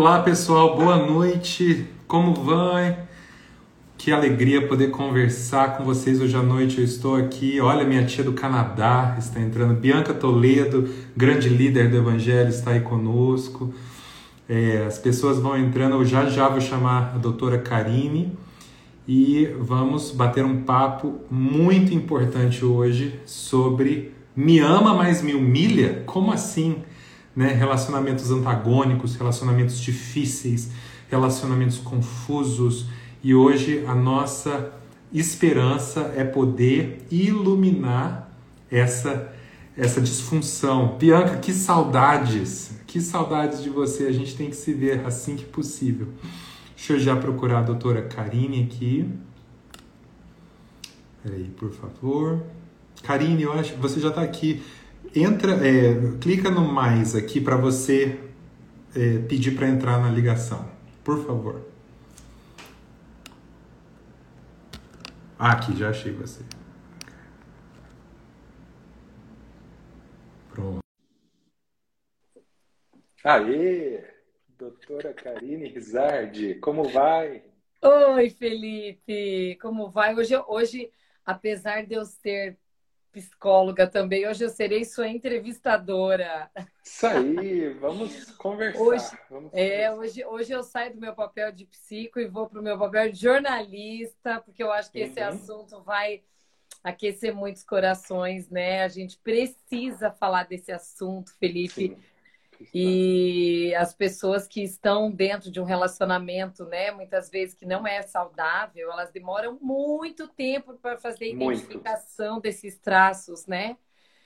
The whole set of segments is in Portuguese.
Olá pessoal, boa noite. Como vai? Que alegria poder conversar com vocês hoje à noite. Eu estou aqui. Olha, minha tia do Canadá está entrando. Bianca Toledo, grande líder do Evangelho, está aí conosco. É, as pessoas vão entrando. Eu já já vou chamar a doutora Karine e vamos bater um papo muito importante hoje sobre me ama, mas me humilha? Como assim? Né? Relacionamentos antagônicos, relacionamentos difíceis, relacionamentos confusos. E hoje a nossa esperança é poder iluminar essa essa disfunção. Bianca, que saudades, que saudades de você. A gente tem que se ver assim que possível. Deixa eu já procurar a doutora Karine aqui. Peraí, por favor. Karine, eu acho que você já está aqui. Entra, é, clica no mais aqui para você é, pedir para entrar na ligação. Por favor. Ah, aqui, já achei você. Pronto. Aê! Doutora Karine Rizardi, como vai? Oi, Felipe! Como vai? Hoje, hoje, apesar de eu ser psicóloga também, hoje eu serei sua entrevistadora. Isso aí, vamos conversar. Hoje, vamos é, hoje, hoje eu saio do meu papel de psico e vou para o meu papel de jornalista, porque eu acho que esse Uhum. assunto vai aquecer muitos corações, né? A gente precisa falar desse assunto, Felipe. Sim. E as pessoas que estão dentro de um relacionamento, né, muitas vezes que não é saudável, elas demoram muito tempo para fazer a Muito. identificação desses traços, né?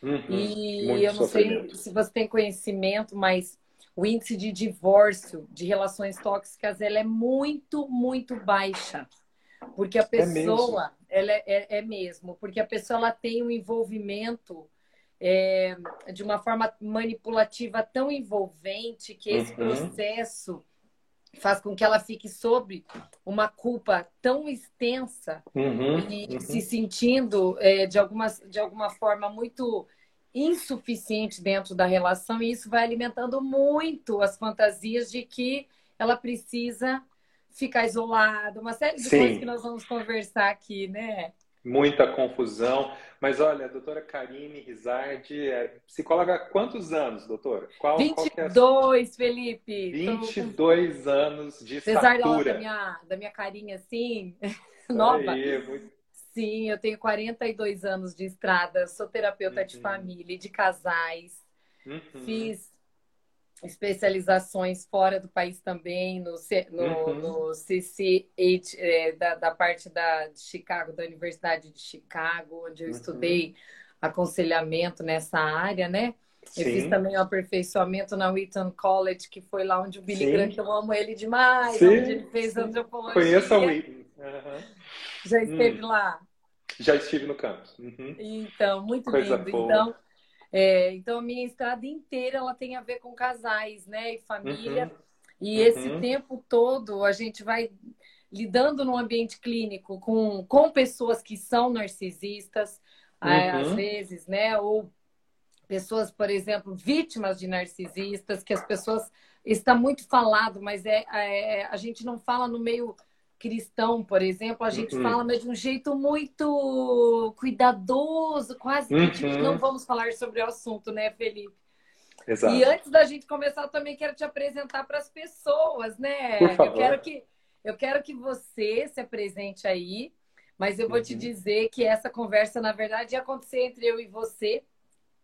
Uhum. E Muito eu não sei se você tem conhecimento, mas o índice de divórcio de relações tóxicas ela é muito, muito baixa. Porque a É mesmo? pessoa, ela é, é- é mesmo, porque a pessoa ela tem um envolvimento é, de uma forma manipulativa tão envolvente que esse Uhum. processo faz com que ela fique sob uma culpa tão extensa Uhum. e Uhum. se sentindo é, de, alguma, de alguma forma muito insuficiente dentro da relação, e isso vai alimentando muito as fantasias de que ela precisa ficar isolada, uma série de Sim. coisas que nós vamos conversar aqui, né? Muita confusão. Mas olha, a doutora Karine Rizardi é psicóloga há quantos anos, doutora? Qual, qual que é a 22, Felipe. Tô com- 22 anos de Apesar da, da, estatura. minha, da minha carinha assim, nova. aí, muito- Sim, eu tenho 42 anos de estrada, sou terapeuta de Uhum. família e de casais. Uhum. Fiz especializações fora do país também, no, no, Uhum. no CCH, é, da, da parte da, de Chicago, da Universidade de Chicago, onde eu Uhum. estudei aconselhamento nessa área, né? Eu fiz Sim. também o aperfeiçoamento na Wheaton College, que foi lá onde o Billy Sim. Graham, que eu amo ele demais, Sim, onde ele fez sim. antropologia. Conheço a Whitney. Uhum. Já esteve Hum. lá. Já estive no campus. Uhum. Então, muito Coisa lindo. boa. Então, é, então, a minha estrada inteira ela tem a ver com casais, né? E família. Uhum. E Uhum. esse tempo todo a gente vai lidando num ambiente clínico com, com pessoas que são narcisistas, é, Uhum. às vezes, né? Ou pessoas, por exemplo, vítimas de narcisistas, que as pessoas está muito falado, mas é, é- a gente não fala no meio cristão, por exemplo, a gente Uhum. fala mas de um jeito muito cuidadoso, quase que tipo, Uhum. não vamos falar sobre o assunto, né, Felipe? Exato. E antes da gente começar, eu também quero te apresentar para as pessoas, né? Por favor. Eu quero que eu quero que você se apresente aí, mas eu vou te Uhum. dizer que essa conversa, na verdade, ia acontecer entre eu e você,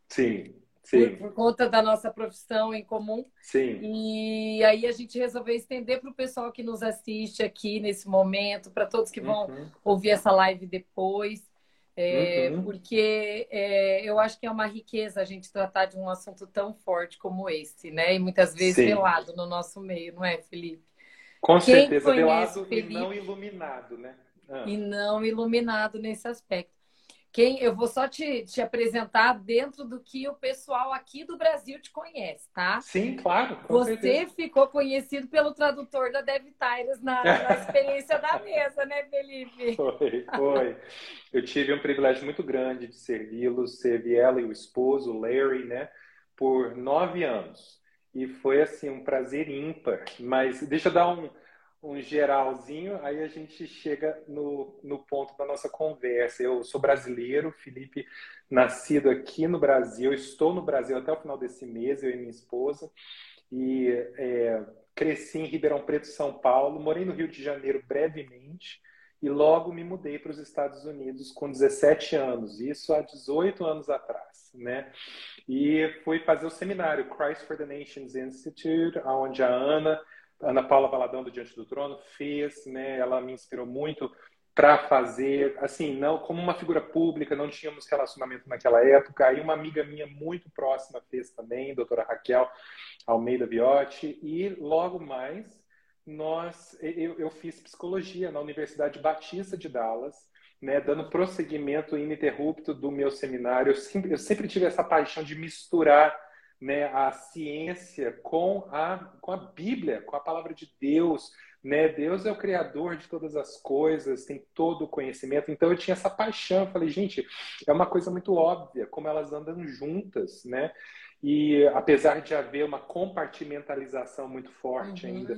Sim, por, por conta da nossa profissão em comum. sim. E aí a gente resolveu estender para o pessoal que nos assiste aqui nesse momento, para todos que vão Uhum. ouvir essa live depois. é, Uhum. Porque é, eu acho que é uma riqueza a gente tratar de um assunto tão forte como esse, né? E muitas vezes Sim. velado no nosso meio, não é, Felipe? Com Quem certeza, velado Felipe? e não iluminado, né? Ah, E não iluminado nesse aspecto. Quem, eu vou só te, te apresentar dentro do que o pessoal aqui do Brasil te conhece, tá? Sim, claro. Você certeza. ficou conhecido pelo tradutor da Dev Tyrus na, na experiência da mesa, né, Felipe? Foi, foi. Eu tive um privilégio muito grande de servi-los, servi ela e o esposo, Larry, né, por nove anos. E foi assim um prazer ímpar. Mas deixa eu dar um, um geralzinho, aí a gente chega no, no ponto da nossa conversa. Eu sou brasileiro, Felipe, nascido aqui no Brasil, estou no Brasil até o final desse mês, eu e minha esposa, e é, cresci em Ribeirão Preto, São Paulo, morei no Rio de Janeiro brevemente, e logo me mudei para os Estados Unidos com 17 anos, isso há 18 anos atrás, né? E fui fazer o seminário Christ for the Nations Institute, onde a Ana Ana Paula Valadão do Diante do Trono fez, né? Ela me inspirou muito para fazer, assim, não como uma figura pública, não tínhamos relacionamento naquela época. Aí uma amiga minha muito próxima fez também, doutora Raquel Almeida Viotti, e logo mais nós eu, eu fiz psicologia na Universidade Batista de Dallas, né, dando prosseguimento ininterrupto do meu seminário. Eu sempre, eu sempre tive essa paixão de misturar né, a ciência com a, com a Bíblia, com a palavra de Deus. Né? Deus é o criador de todas as coisas, tem todo o conhecimento. Então eu tinha essa paixão. Eu falei, gente, é uma coisa muito óbvia como elas andam juntas, né? E apesar de haver uma compartimentalização muito forte uhum. ainda,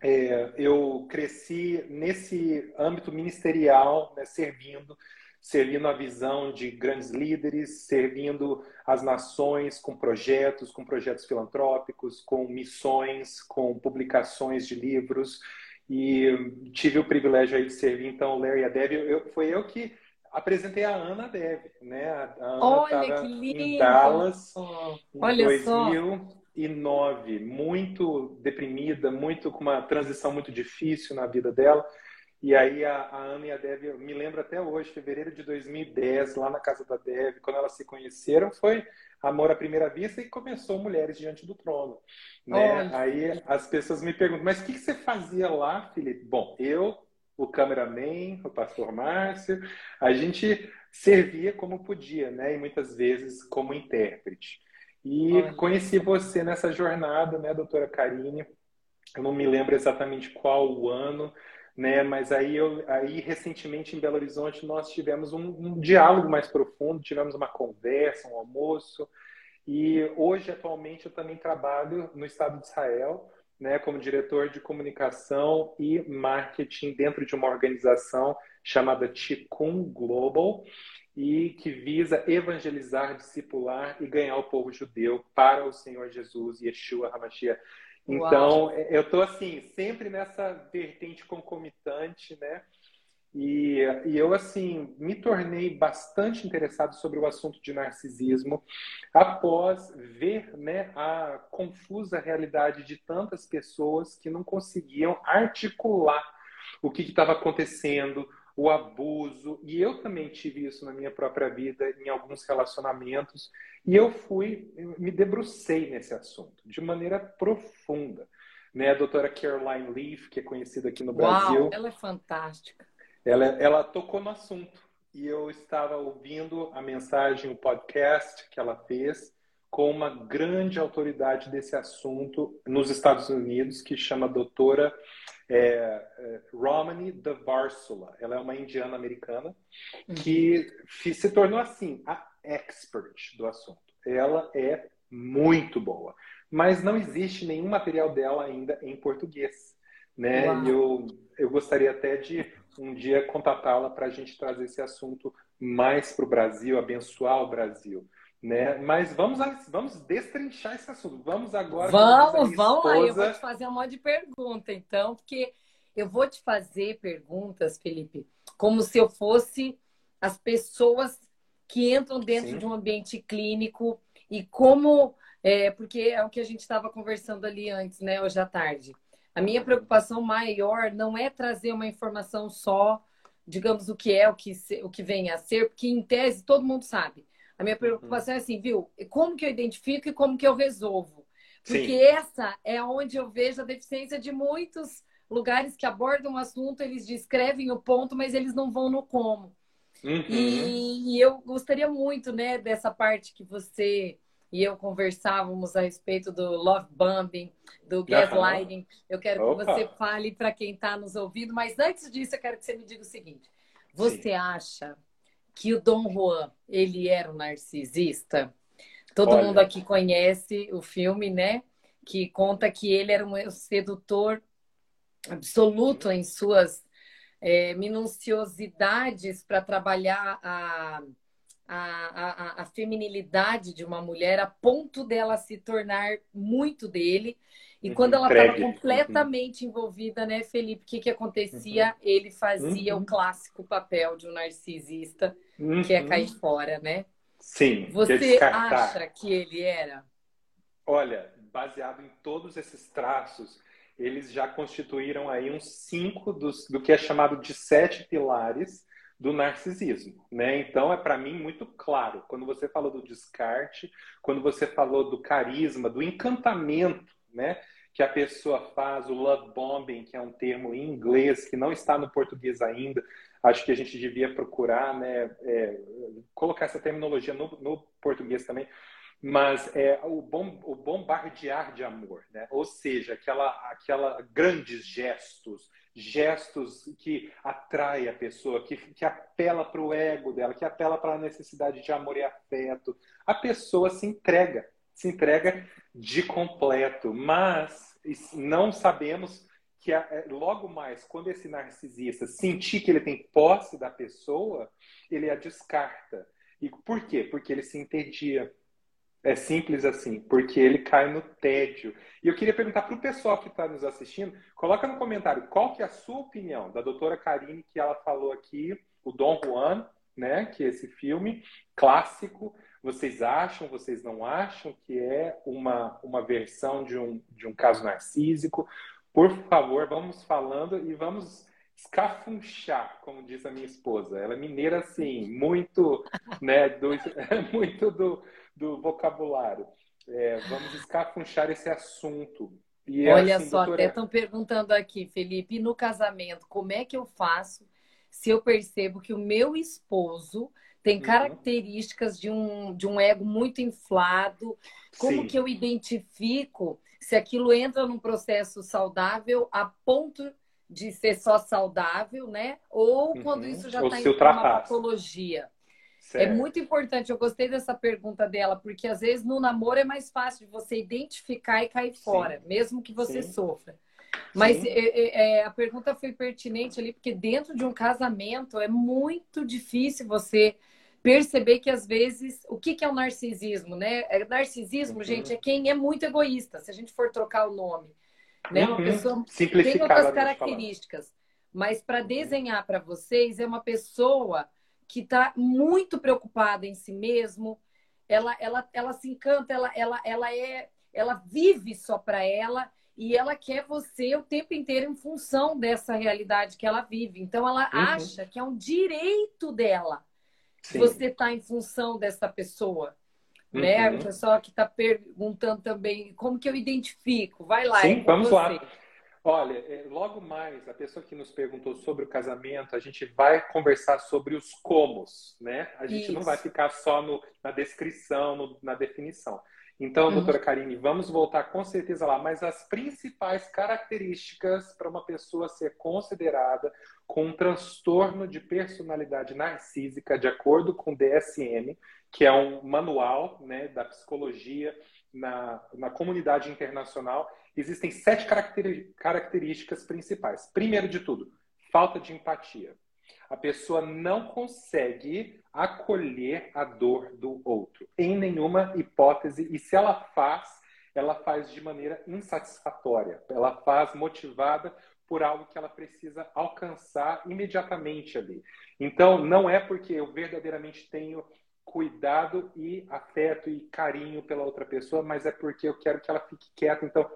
é, eu cresci nesse âmbito ministerial, né, servindo servindo a visão de grandes líderes, servindo as nações com projetos, com projetos filantrópicos, com missões, com publicações de livros. E tive o privilégio aí de servir, então, o Larry e a Dev. Eu, foi eu que apresentei a Ana Dev, né? A Ana Olha que lindo! em Dallas em Olha 2009, só. muito deprimida, muito com uma transição muito difícil na vida dela. E aí a, a Ana e a Dev, eu me lembro até hoje, fevereiro de 2010, lá na casa da Dev, quando elas se conheceram, foi amor à primeira vista e começou Mulheres Diante do Trono. Né? Aí as pessoas me perguntam, mas o que, que você fazia lá, Felipe? Bom, eu, o cameraman, o pastor Márcio, a gente servia como podia, né? E muitas vezes como intérprete. E conheci você nessa jornada, né, doutora Karine? Eu não me lembro exatamente qual o ano, né? Mas aí, eu, aí recentemente em Belo Horizonte nós tivemos um, um, diálogo mais profundo, tivemos uma conversa, um almoço. E hoje, atualmente, eu também trabalho no Estado de Israel, né, como diretor de comunicação e marketing dentro de uma organização chamada Tikkun Global e que visa evangelizar, discipular e ganhar o povo judeu para o Senhor Jesus, Yeshua HaMashiach. Então, Uau. É, eu estou assim, sempre nessa vertente concomitante, né? E, e, eu, assim, me tornei bastante interessado sobre o assunto de narcisismo após ver né, a confusa realidade de tantas pessoas que não conseguiam articular o que estava acontecendo, o abuso, e eu também tive isso na minha própria vida, em alguns relacionamentos, e eu fui, me debrucei nesse assunto de maneira profunda. Né? A doutora Caroline Leaf, que é conhecida aqui no Brasil. Uau, ela é fantástica. Ela, ela tocou no assunto, e eu estava ouvindo a mensagem, o podcast que ela fez, com uma grande autoridade desse assunto nos Estados Unidos, que chama doutora é, é, Romani Varsula. Ela é uma indiana americana que uhum. se tornou assim a expert do assunto. Ela é muito boa, mas não existe nenhum material dela ainda em português, né? Uau. Eu eu gostaria até de um dia contatá-la para a gente trazer esse assunto mais para o Brasil, abençoar o Brasil. Né? Mas vamos, vamos destrinchar esse assunto. Vamos agora. Vamos, vamos aí. Eu vou te fazer um monte de pergunta, então, porque eu vou te fazer perguntas, Felipe, como se eu fosse as pessoas que entram dentro Sim. de um ambiente clínico e como. É, porque é o que a gente estava conversando ali antes, né, hoje à tarde. A minha preocupação maior não é trazer uma informação só, digamos, o que é, o que, o que vem a ser, porque em tese todo mundo sabe. A minha preocupação é assim, viu? Como que eu identifico e como que eu resolvo? Porque Sim. essa é onde eu vejo a deficiência de muitos lugares que abordam o assunto, eles descrevem o ponto, mas eles não vão no como. Uhum. E, e, eu gostaria muito, né, dessa parte que você e eu conversávamos a respeito do love bombing, do gaslighting. Eu quero Opa. que você fale para quem está nos ouvindo, mas antes disso eu quero que você me diga o seguinte: você Sim. acha que o Dom Juan, ele era um narcisista. Todo Olha. mundo aqui conhece o filme, né? que conta que ele era um sedutor absoluto em suas é, minuciosidades para trabalhar a, a, a, a, feminilidade de uma mulher a ponto dela se tornar muito dele. E uhum, quando ela estava completamente uhum. envolvida, né, Felipe, o que, que acontecia? Uhum. Ele fazia uhum. o clássico papel de um narcisista, que é cair uhum. fora, né? Sim. Você acha que ele era? Olha, baseado em todos esses traços, eles já constituíram aí uns cinco dos, do que é chamado de sete pilares do narcisismo, né? Então é para mim muito claro quando você falou do descarte, quando você falou do carisma, do encantamento, né? Que a pessoa faz, o love bombing, que é um termo em inglês que não está no português ainda. Acho que a gente devia procurar, né? É, colocar essa terminologia no, no português também, mas é o, bom, o bombardear de amor, né? Ou seja, aquela, aquela grandes gestos, gestos que atrai a pessoa, que, que apela para o ego dela, que apela para a necessidade de amor e afeto. A pessoa se entrega, se entrega de completo, mas não sabemos que é, logo mais, quando esse narcisista sentir que ele tem posse da pessoa, ele a descarta. E por quê? Porque ele se entedia é simples assim, porque ele cai no tédio. E eu queria perguntar para o pessoal que está nos assistindo, coloca no comentário qual que é a sua opinião da doutora Karine, que ela falou aqui, o Dom Juan, né, que é esse filme clássico. Vocês acham, vocês não acham que é uma, uma versão de um, de um caso narcísico? Por favor, vamos falando e vamos escafunchar, como diz a minha esposa. Ela é mineira, assim, muito, né, do, muito do, do vocabulário. É, vamos escafunchar esse assunto. E, é Olha assim, só, doutora... até estão perguntando aqui, Felipe, no casamento, como é que eu faço se eu percebo que o meu esposo tem uhum. características de um, de um ego muito inflado? Como Sim. que eu identifico se aquilo entra num processo saudável a ponto de ser só saudável, né? Ou quando uhum. isso já está em uma patologia? É certo. É muito importante, eu gostei dessa pergunta dela, porque às vezes no namoro é mais fácil de você identificar e cair Sim. fora, mesmo que você Sim. sofra. Mas é, é, é, a pergunta foi pertinente ali, porque dentro de um casamento é muito difícil você perceber que às vezes o que, que é o narcisismo, né? É, narcisismo, uhum. gente, é quem é muito egoísta, se a gente for trocar o nome. Né? Uma uhum. pessoa tem outras características. Mas para desenhar para vocês, é uma pessoa que está muito preocupada em si mesmo, ela, ela, ela se encanta, ela, ela, ela é, ela vive só para ela e ela quer você o tempo inteiro em função dessa realidade que ela vive. Então ela uhum. acha que é um direito dela Sim. você estar tá em função dessa pessoa. Né? Uhum. Né? O pessoal que está perguntando também como que eu identifico. Vai lá. Sim, vamos você. lá. Olha, é, logo mais, a pessoa que nos perguntou sobre o casamento, a gente vai conversar sobre os comos, né? A gente Isso. não vai ficar só no, na descrição, no, na definição. Então, uhum. doutora Karine, vamos voltar com certeza lá, mas as principais características para uma pessoa ser considerada com um transtorno de personalidade narcísica, de acordo com o DSM, que é um manual né, da psicologia na, na comunidade internacional, existem sete características principais. Primeiro de tudo, falta de empatia. A pessoa não consegue acolher a dor do outro, em nenhuma hipótese, e se ela faz, ela faz de maneira insatisfatória, ela faz motivada por algo que ela precisa alcançar imediatamente ali. Então, não é porque eu verdadeiramente tenho cuidado e afeto e carinho pela outra pessoa, mas é porque eu quero que ela fique quieta. Então,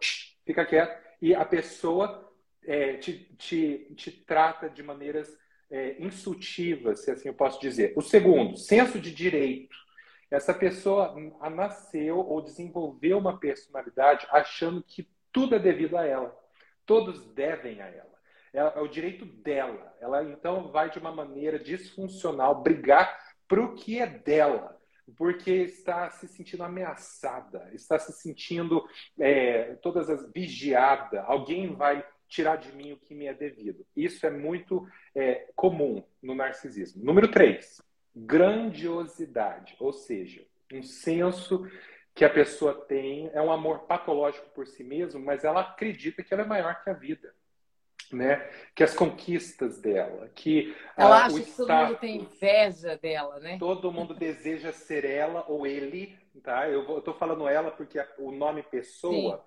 fica quieta. E a pessoa é, te, te, te trata de maneiras é, insultivas, se assim eu posso dizer. O segundo, senso de direito. Essa pessoa nasceu ou desenvolveu uma personalidade achando que tudo é devido a ela. Todos devem a ela. É, é o direito dela. Ela então vai de uma maneira disfuncional brigar para o que é dela, porque está se sentindo ameaçada, está se sentindo é, todas as vigiada. Alguém vai tirar de mim o que me é devido. Isso é muito é, comum no narcisismo. Número três, grandiosidade, ou seja, um senso que a pessoa tem é um amor patológico por si mesmo, mas ela acredita que ela é maior que a vida. Né? Que as conquistas dela, que ela ah, acha que todo mundo tem inveja dela, né? Todo mundo deseja ser ela ou ele, tá? Eu estou falando ela porque o nome pessoa Sim.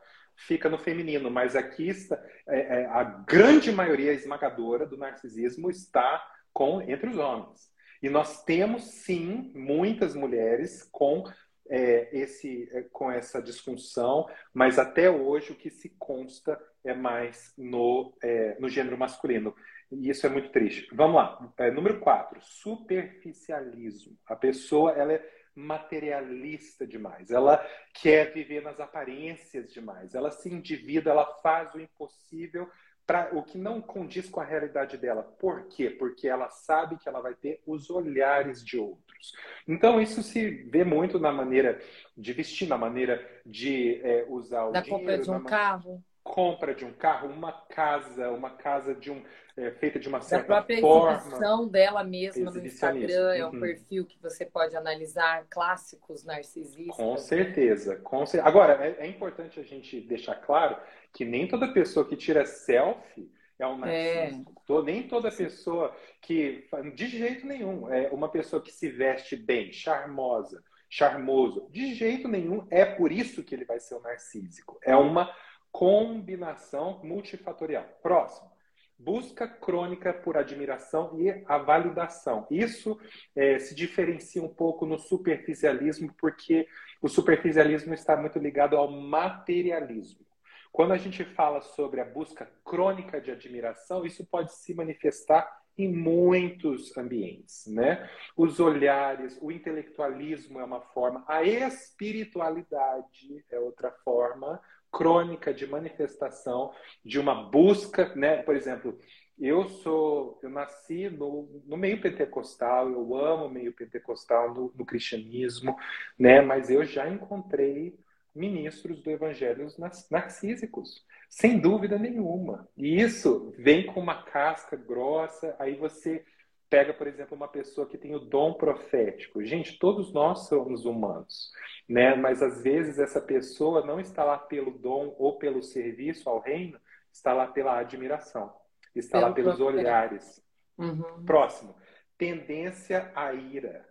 Fica no feminino, mas aqui está é, é, a grande maioria esmagadora do narcisismo está com entre os homens. E nós temos sim muitas mulheres com é, esse, é, com essa disfunção, mas até hoje o que se consta é mais no, é, no gênero masculino. E isso é muito triste. Vamos lá. É, número 4, superficialismo. A pessoa ela é materialista demais. Ela quer viver nas aparências demais. Ela se endivida, ela faz o impossível para o que não condiz com a realidade dela. Por quê? Porque ela sabe que ela vai ter os olhares de outros. Então, isso se vê muito na maneira de vestir, na maneira de é, usar o da dinheiro. compra de um carro. Compra de um carro, uma casa, uma casa de um, é, feita de uma certa da própria forma. exibição dela mesma no Instagram é um uhum. perfil que você pode analisar clássicos narcisistas. Com certeza, com certeza. Agora é, é importante a gente deixar claro que nem toda pessoa que tira selfie é um narciso. É. Nem toda pessoa que. De jeito nenhum. É uma pessoa que se veste bem, charmosa, charmoso. De jeito nenhum. É por isso que ele vai ser um narcísico. É uma combinação multifatorial. Próximo. Busca crônica por admiração e a validação. Isso é, se diferencia um pouco no superficialismo, porque o superficialismo está muito ligado ao materialismo. Quando a gente fala sobre a busca crônica de admiração, isso pode se manifestar em muitos ambientes, né? Os olhares, o intelectualismo é uma forma, a espiritualidade é outra forma crônica de manifestação de uma busca, né? Por exemplo, eu sou, eu nasci no, no meio pentecostal, eu amo o meio pentecostal no, no cristianismo, né? Mas eu já encontrei ministros do evangelho narcísicos, sem dúvida nenhuma. E isso vem com uma casca grossa, aí você pega, por exemplo, uma pessoa que tem o dom profético. Gente, todos nós somos humanos, né? Mas às vezes essa pessoa não está lá pelo dom ou pelo serviço ao reino, está lá pela admiração, está pelo lá pelos profeta. olhares. Uhum. Próximo, tendência à ira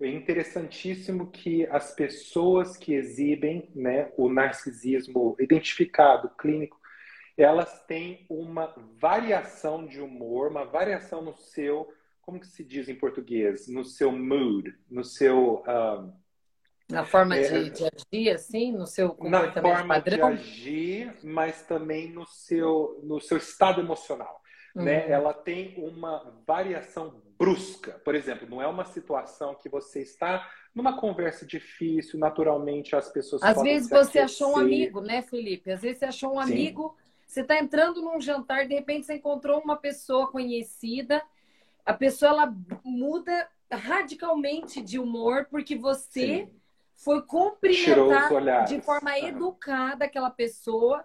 é interessantíssimo que as pessoas que exibem né, o narcisismo identificado, clínico, elas têm uma variação de humor, uma variação no seu, como que se diz em português? No seu mood, no seu... Um, na forma é, de, de, agir, assim, no seu comportamento Na forma padrão? de agir, mas também no seu, no seu estado emocional. Né? Uhum. Né? Ela tem uma variação brusca. Por exemplo, não é uma situação que você está numa conversa difícil, naturalmente as pessoas. Às vezes você achou um amigo, né, Felipe? Às vezes você achou um Sim. amigo, você está entrando num jantar, de repente você encontrou uma pessoa conhecida, a pessoa ela muda radicalmente de humor porque você Sim. foi cumprimentar de forma educada aquela pessoa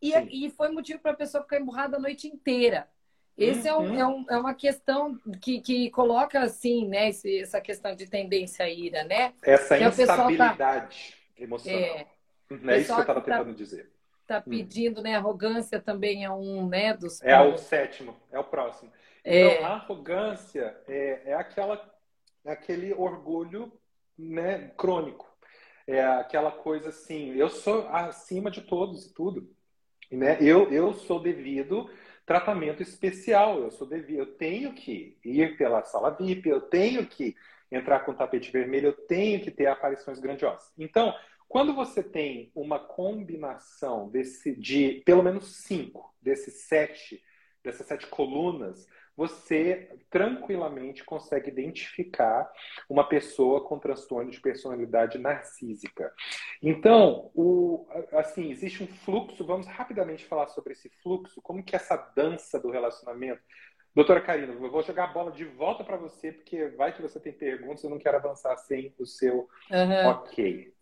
e, e foi motivo para a pessoa ficar emburrada a noite inteira. Esse é, um, uhum. é, um, é, uma questão que, que coloca assim, né? Esse, essa questão de tendência à ira, né? Essa que tá instabilidade tá... emocional. É, é isso que eu estava tá, tentando dizer. Está hum. pedindo, hum. né? Arrogância também é um, né? Dos é o sétimo, é o próximo. É... Então, a arrogância é, é aquela, é aquele orgulho, né? Crônico. É aquela coisa assim, eu sou acima de todos e tudo. Né? Eu, eu sou devido tratamento especial. Eu sou devido, eu tenho que ir pela sala VIP, eu tenho que entrar com tapete vermelho, eu tenho que ter aparições grandiosas. Então, quando você tem uma combinação desse, de pelo menos cinco desses sete, dessas sete colunas, você tranquilamente consegue identificar uma pessoa com transtorno de personalidade narcísica. Então, o, assim, existe um fluxo, vamos rapidamente falar sobre esse fluxo, como que essa dança do relacionamento. Doutora Karina, eu vou jogar a bola de volta para você, porque vai que você tem perguntas, eu não quero avançar sem o seu uhum. ok.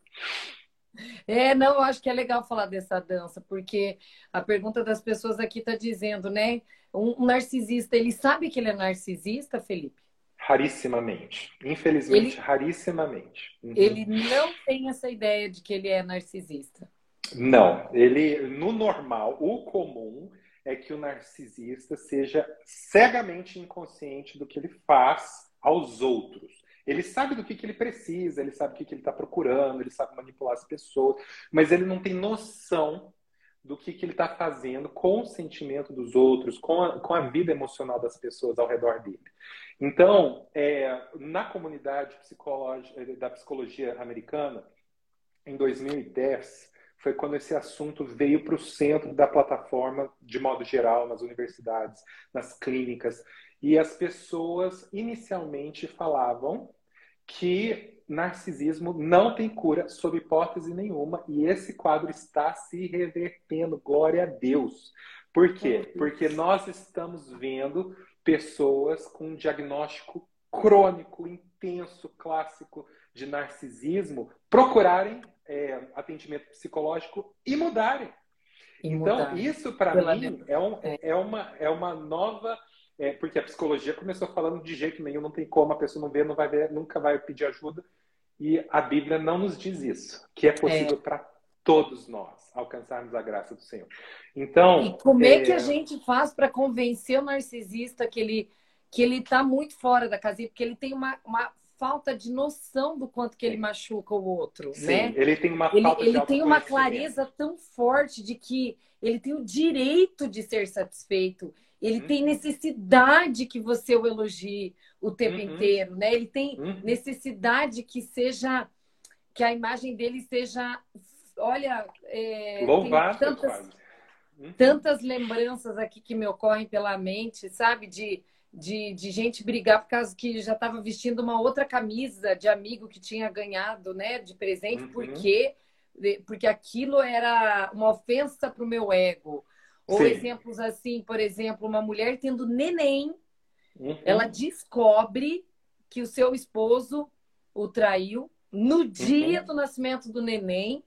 É, não, eu acho que é legal falar dessa dança, porque a pergunta das pessoas aqui está dizendo, né? Um, narcisista, ele sabe que ele é narcisista, Felipe? Rarissimamente. Infelizmente, ele, rarissimamente. Uhum. Ele não tem essa ideia de que ele é narcisista. Não, ele no normal, o comum é que o narcisista seja cegamente inconsciente do que ele faz aos outros. Ele sabe do que, que ele precisa, ele sabe o que, que ele está procurando, ele sabe manipular as pessoas, mas ele não tem noção do que, que ele está fazendo com o sentimento dos outros, com a, com a vida emocional das pessoas ao redor dele. Então, é, na comunidade da psicologia americana, em 2010, foi quando esse assunto veio para o centro da plataforma, de modo geral, nas universidades, nas clínicas. E as pessoas inicialmente falavam que narcisismo não tem cura sob hipótese nenhuma e esse quadro está se revertendo, glória a Deus. Por quê? Porque nós estamos vendo pessoas com um diagnóstico crônico, intenso, clássico de narcisismo procurarem é, atendimento psicológico e mudarem. E então, mudar. isso para mim é, um, é. é, uma, é uma nova é, porque a psicologia começou falando de jeito nenhum, não tem como, a pessoa não vê, não vai ver, nunca vai pedir ajuda. E a Bíblia não nos diz isso, que é possível é. para todos nós alcançarmos a graça do Senhor. Então. E como é, é que a gente faz para convencer o narcisista que ele que ele está muito fora da casinha, porque ele tem uma, uma falta de noção do quanto que ele machuca o outro, Sim, né? Ele tem uma ele, ele tem uma clareza tão forte de que ele tem o direito de ser satisfeito ele uhum. tem necessidade que você o elogie o tempo uhum. inteiro, né? Ele tem uhum. necessidade que seja que a imagem dele seja, olha, é, Louvado, tantas, uhum. tantas lembranças aqui que me ocorrem pela mente, sabe? De, de, de gente brigar por causa que já estava vestindo uma outra camisa de amigo que tinha ganhado, né? De presente, uhum. porque porque aquilo era uma ofensa para o meu ego. Ou Sim. exemplos assim, por exemplo, uma mulher tendo neném, uhum. ela descobre que o seu esposo o traiu no dia uhum. do nascimento do neném,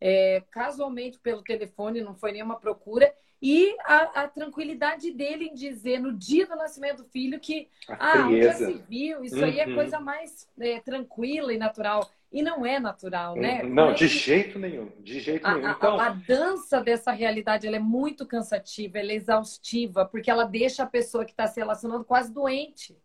é, casualmente pelo telefone, não foi nenhuma procura, e a, a, tranquilidade dele em dizer no dia do nascimento do filho que ah, um dia civil, isso uhum. aí é uhum. coisa mais é, tranquila e natural. E não é natural, né? Hum, não, de jeito nenhum, de jeito a, nenhum. Então... A, a, dança dessa realidade ela é muito cansativa, ela é exaustiva, porque ela deixa a pessoa que está se relacionando quase doente.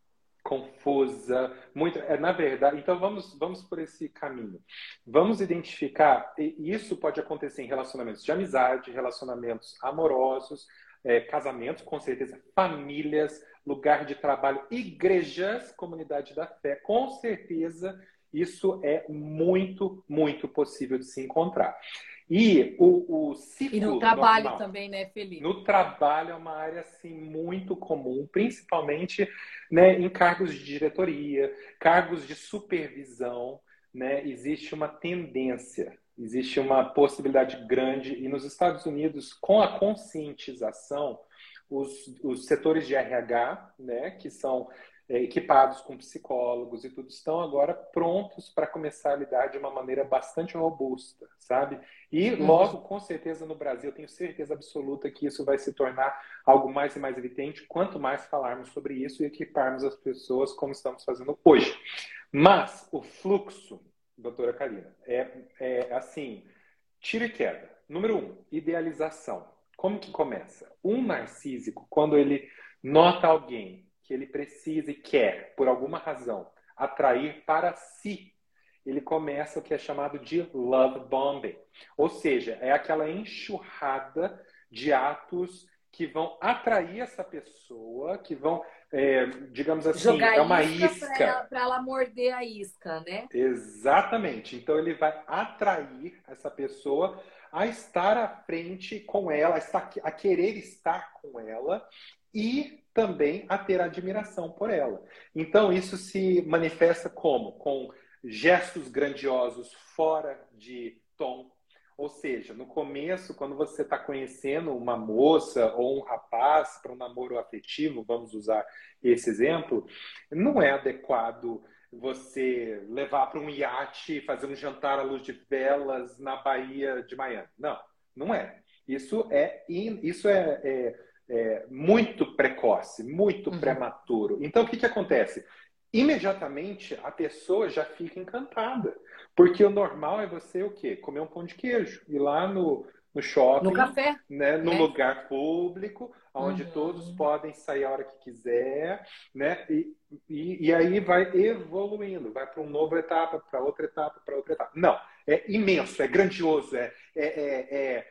Confusa, muito. É, na verdade, então vamos, vamos por esse caminho. Vamos identificar, e isso pode acontecer em relacionamentos de amizade, relacionamentos amorosos, é, casamentos, com certeza, famílias, lugar de trabalho, igrejas, comunidade da fé, com certeza isso é muito, muito possível de se encontrar. E o, o ciclo. E no trabalho normal, também, né, Felipe? No trabalho é uma área assim, muito comum, principalmente né, em cargos de diretoria, cargos de supervisão. Né, existe uma tendência, existe uma possibilidade grande, e nos Estados Unidos, com a conscientização, os, os setores de RH, né, que são equipados com psicólogos e tudo, estão agora prontos para começar a lidar de uma maneira bastante robusta, sabe? E uhum. logo, com certeza, no Brasil, eu tenho certeza absoluta que isso vai se tornar algo mais e mais evidente quanto mais falarmos sobre isso e equiparmos as pessoas como estamos fazendo hoje. Mas o fluxo, doutora Karina, é, é assim, tiro e queda. Número um, idealização. Como que começa? Um narcísico, quando ele nota alguém que ele precisa e quer, por alguma razão, atrair para si, ele começa o que é chamado de love bombing. Ou seja, é aquela enxurrada de atos que vão atrair essa pessoa, que vão, é, digamos assim, Jogar é uma isca. Para ela, ela, morder a isca, né? Exatamente. Então ele vai atrair essa pessoa a estar à frente com ela, a, estar, a querer estar com ela e também a ter admiração por ela. Então, isso se manifesta como? Com gestos grandiosos fora de tom. Ou seja, no começo, quando você está conhecendo uma moça ou um rapaz para um namoro afetivo, vamos usar esse exemplo, não é adequado você levar para um iate, fazer um jantar à luz de velas na Baía de Miami. Não, não é. Isso é, isso é, é é, muito precoce, muito uhum. prematuro. Então, o que, que acontece? imediatamente a pessoa já fica encantada. Porque o normal é você o quê? Comer um pão de queijo. Ir lá no, no shopping. No café. Né? No é. lugar público, onde uhum. todos podem sair a hora que quiser. Né? E, e, e aí vai evoluindo. Vai para uma nova etapa, para outra etapa, para outra etapa. Não. É imenso, é grandioso. É, é, é, é,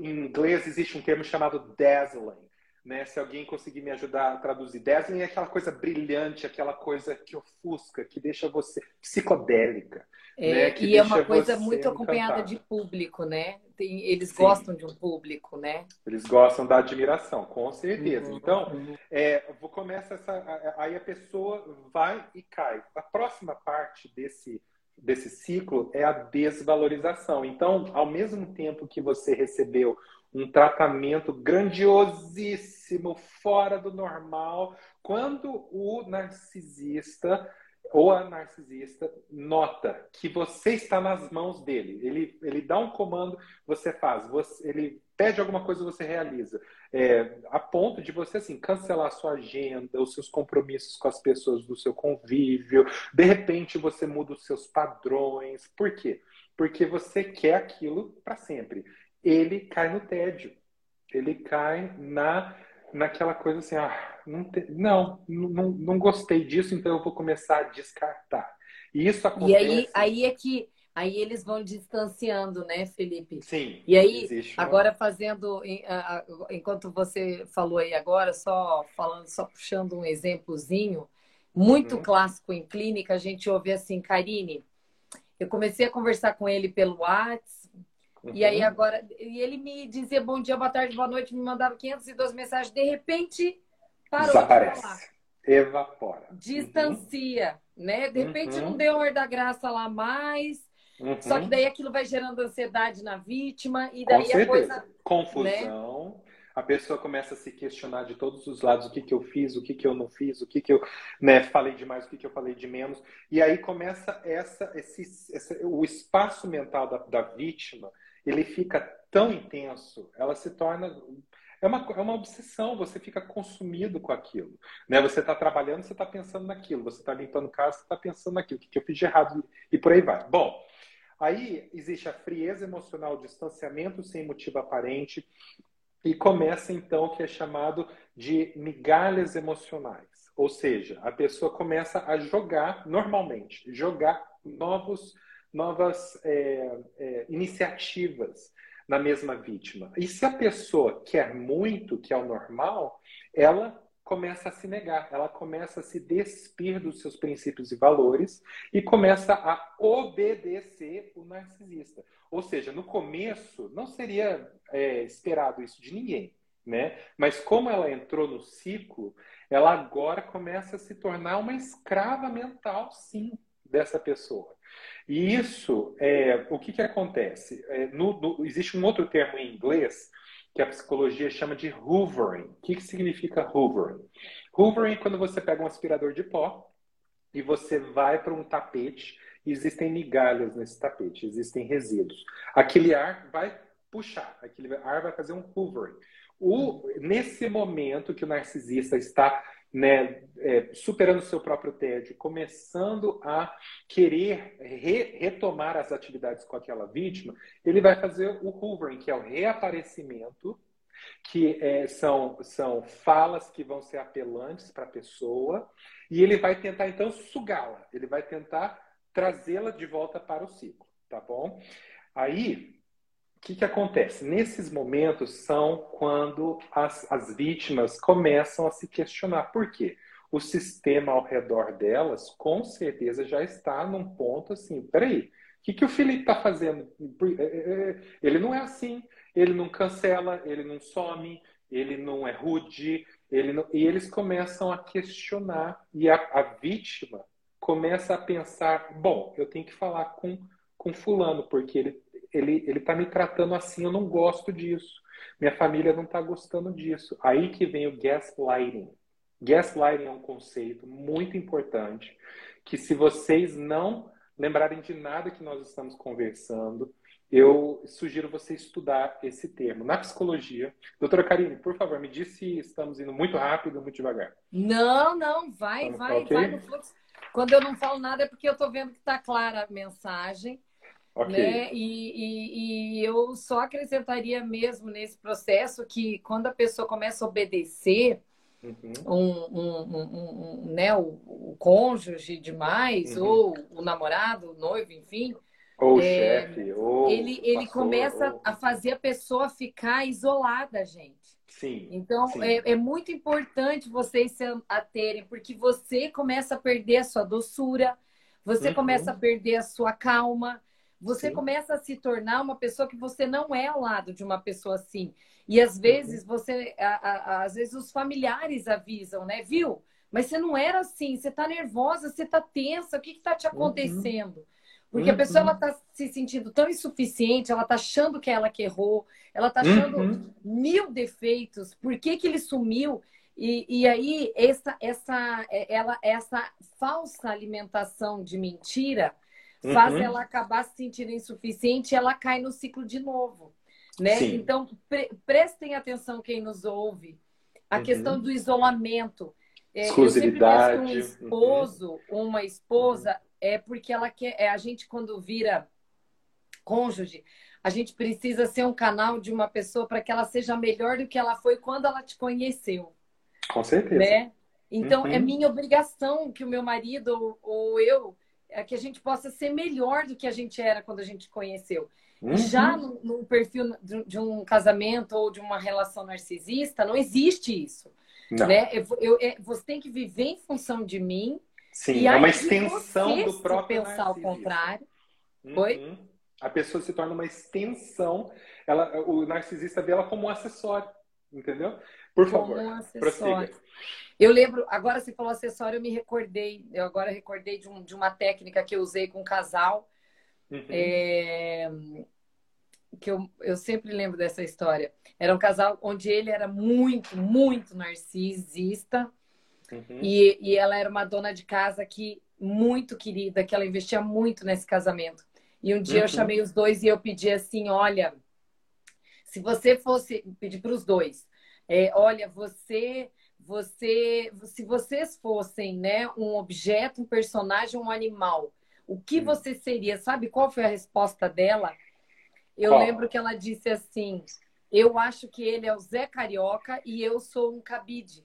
em inglês existe um termo chamado dazzling né? Se alguém conseguir me ajudar a traduzir. Dazzling é aquela coisa brilhante, aquela coisa que ofusca, que deixa você psicodélica. É, né? e é uma coisa muito acompanhada de público, né? Tem, eles Sim. gostam de um público, né? Eles gostam da admiração, com certeza. Uhum. Então, uhum. é, começa essa. Aí a pessoa vai e cai. A próxima parte desse desse ciclo é a desvalorização. Então, ao mesmo tempo que você recebeu um tratamento grandiosíssimo, fora do normal, quando o narcisista ou a narcisista nota que você está nas mãos dele. Ele, ele dá um comando, você faz. Você, ele pede alguma coisa, você realiza. É, a ponto de você assim cancelar sua agenda, os seus compromissos com as pessoas do seu convívio. De repente você muda os seus padrões. Por quê? Porque você quer aquilo para sempre ele cai no tédio. Ele cai na naquela coisa assim, ah, não, te, não, não, não gostei disso, então eu vou começar a descartar. E isso acontece. E aí, aí é que aí eles vão distanciando, né, Felipe? Sim. E aí, agora fazendo, enquanto você falou aí agora, só falando, só puxando um exemplozinho, muito uhum. clássico em clínica, a gente ouve assim, Karine, eu comecei a conversar com ele pelo WhatsApp, Uhum. E aí uhum. agora, e ele me dizia bom dia, boa tarde, boa noite, me mandava 512 mensagens, de repente parou Desaparece. de falar. Evapora. Distancia, uhum. né? De repente uhum. não deu hora da graça lá mais. Só que daí aquilo vai gerando ansiedade na vítima e daí a coisa. Confusão. Né? a pessoa começa a se questionar de todos os lados o que, que eu fiz, o que, que eu não fiz, o que, que eu né, falei demais, o que, que eu falei de menos. E aí começa essa, esse, esse o espaço mental da, da vítima ele fica tão intenso, ela se torna é uma, é uma obsessão, você fica consumido com aquilo. Né? Você está trabalhando, você está pensando naquilo. Você está limpando casa, você está pensando naquilo. O que, que eu fiz de errado? E por aí vai. Bom, aí existe a frieza emocional, o distanciamento sem motivo aparente. E começa então o que é chamado de migalhas emocionais. Ou seja, a pessoa começa a jogar normalmente, jogar novos novas é, é, iniciativas na mesma vítima. E se a pessoa quer muito, que é o normal, ela começa a se negar, ela começa a se despir dos seus princípios e valores e começa a obedecer o narcisista. Ou seja, no começo não seria é, esperado isso de ninguém, né? Mas como ela entrou no ciclo, ela agora começa a se tornar uma escrava mental, sim, dessa pessoa. E isso, é, o que, que acontece? É, no, no, existe um outro termo em inglês que a psicologia chama de hoovering. O que, que significa hoovering? Hoovering é quando você pega um aspirador de pó e você vai para um tapete existem migalhas nesse tapete, existem resíduos. Aquele ar vai puxar, aquele ar vai fazer um hoovering. O, nesse momento que o narcisista está né, é, superando seu próprio tédio, começando a querer re, retomar as atividades com aquela vítima, ele vai fazer o hoovering, que é o reaparecimento, que é, são, são falas que vão ser apelantes para a pessoa, e ele vai tentar então sugá-la, ele vai tentar trazê-la de volta para o ciclo, tá bom? Aí que, que acontece? Nesses momentos são quando as, as vítimas começam a se questionar. Por quê? O sistema ao redor delas, com certeza, já está num ponto assim: peraí, o que, que o Felipe está fazendo? É, é, é, ele não é assim, ele não cancela, ele não some, ele não é rude, ele não... e eles começam a questionar. E a, a vítima começa a pensar: bom, eu tenho que falar com, com Fulano, porque ele ele ele está me tratando assim, eu não gosto disso. Minha família não está gostando disso. Aí que vem o gaslighting. Gaslighting é um conceito muito importante que se vocês não lembrarem de nada que nós estamos conversando, eu sugiro você estudar esse termo na psicologia. Doutora Karine, por favor, me diz se estamos indo muito rápido ou muito devagar. Não, não, vai, vai, okay? vai no fluxo. quando eu não falo nada é porque eu estou vendo que está clara a mensagem. Okay. Né? E, e, e, eu só acrescentaria mesmo nesse processo que quando a pessoa começa a obedecer uhum. um, um, um, né, o, o cônjuge demais, uhum. ou o namorado, o noivo, enfim. Ou o é, chefe, ou ele, ele pastor, começa ou... a fazer a pessoa ficar isolada, gente. Sim. Então, sim. É, é muito importante vocês se aterem, porque você começa a perder a sua doçura, você uhum. começa a perder a sua calma, você Sim. começa a se tornar uma pessoa que você não é ao lado de uma pessoa assim. E às vezes uhum. você, a, a, às vezes os familiares avisam, né? Viu? Mas você não era assim, você tá nervosa, você tá tensa, o que que tá te uhum. acontecendo? Uhum. Porque a pessoa ela tá se sentindo tão insuficiente, ela tá achando que é ela que errou, ela tá achando uhum. mil defeitos, por que que ele sumiu? E, e aí essa essa é, ela essa falsa alimentação de mentira faz uhum. ela acabar se sentindo insuficiente e ela cai no ciclo de novo. Né? Então, pre prestem atenção quem nos ouve. A uhum. questão do isolamento. É, Exclusividade. Eu sempre penso um esposo, uhum. uma esposa, é porque ela quer. É, a gente, quando vira cônjuge, a gente precisa ser um canal de uma pessoa para que ela seja melhor do que ela foi quando ela te conheceu. Com certeza. Né? Então, é uhum. minha obrigação que o meu marido ou, ou eu é que a gente possa ser melhor do que a gente era quando a gente conheceu. Uhum. Já no, no, perfil de um casamento ou de uma relação narcisista, não existe isso. Não. Né? Eu, eu, eu, você tem que viver em função de mim. Sim, é uma extensão do próprio pensar ao contrário. Uhum. Oi? A pessoa se torna uma extensão. Ela, o narcisista vê ela como um acessório, entendeu? Por favor, um. Prossiga. Eu lembro, agora você falou acessório, eu me recordei, eu agora recordei de, um, de uma técnica que eu usei com um casal. Uhum. É, que eu, eu sempre lembro dessa história. Era um casal onde ele era muito, muito narcisista. Uhum. E, e ela era uma dona de casa que muito querida, que ela investia muito nesse casamento. E um dia uhum. eu chamei os dois e eu pedi assim: olha, se você fosse. Pedir para os dois: é, olha, você você, se vocês fossem, né, um objeto, um personagem, um animal, o que hum. você seria? Sabe qual foi a resposta dela? Eu qual? lembro que ela disse assim: Eu acho que ele é o Zé Carioca e eu sou um cabide.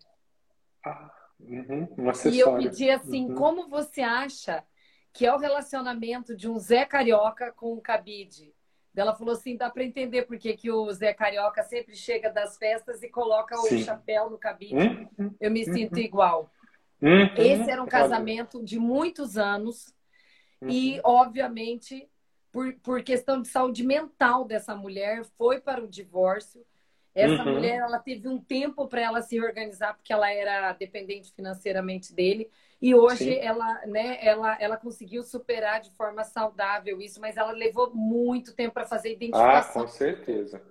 Ah, uhum, um e eu pedi assim: uhum. Como você acha que é o relacionamento de um Zé Carioca com um cabide? Ela falou assim: dá para entender por que, que o Zé Carioca sempre chega das festas e coloca Sim. o chapéu no cabide. Uhum. Eu me sinto uhum. igual. Uhum. Esse era um casamento de muitos anos e, obviamente, por, por questão de saúde mental dessa mulher, foi para o divórcio. Essa uhum. mulher, ela teve um tempo para ela se organizar porque ela era dependente financeiramente dele. E hoje ela, né, ela, ela conseguiu superar de forma saudável isso, mas ela levou muito tempo para fazer identificação. Ah, com certeza.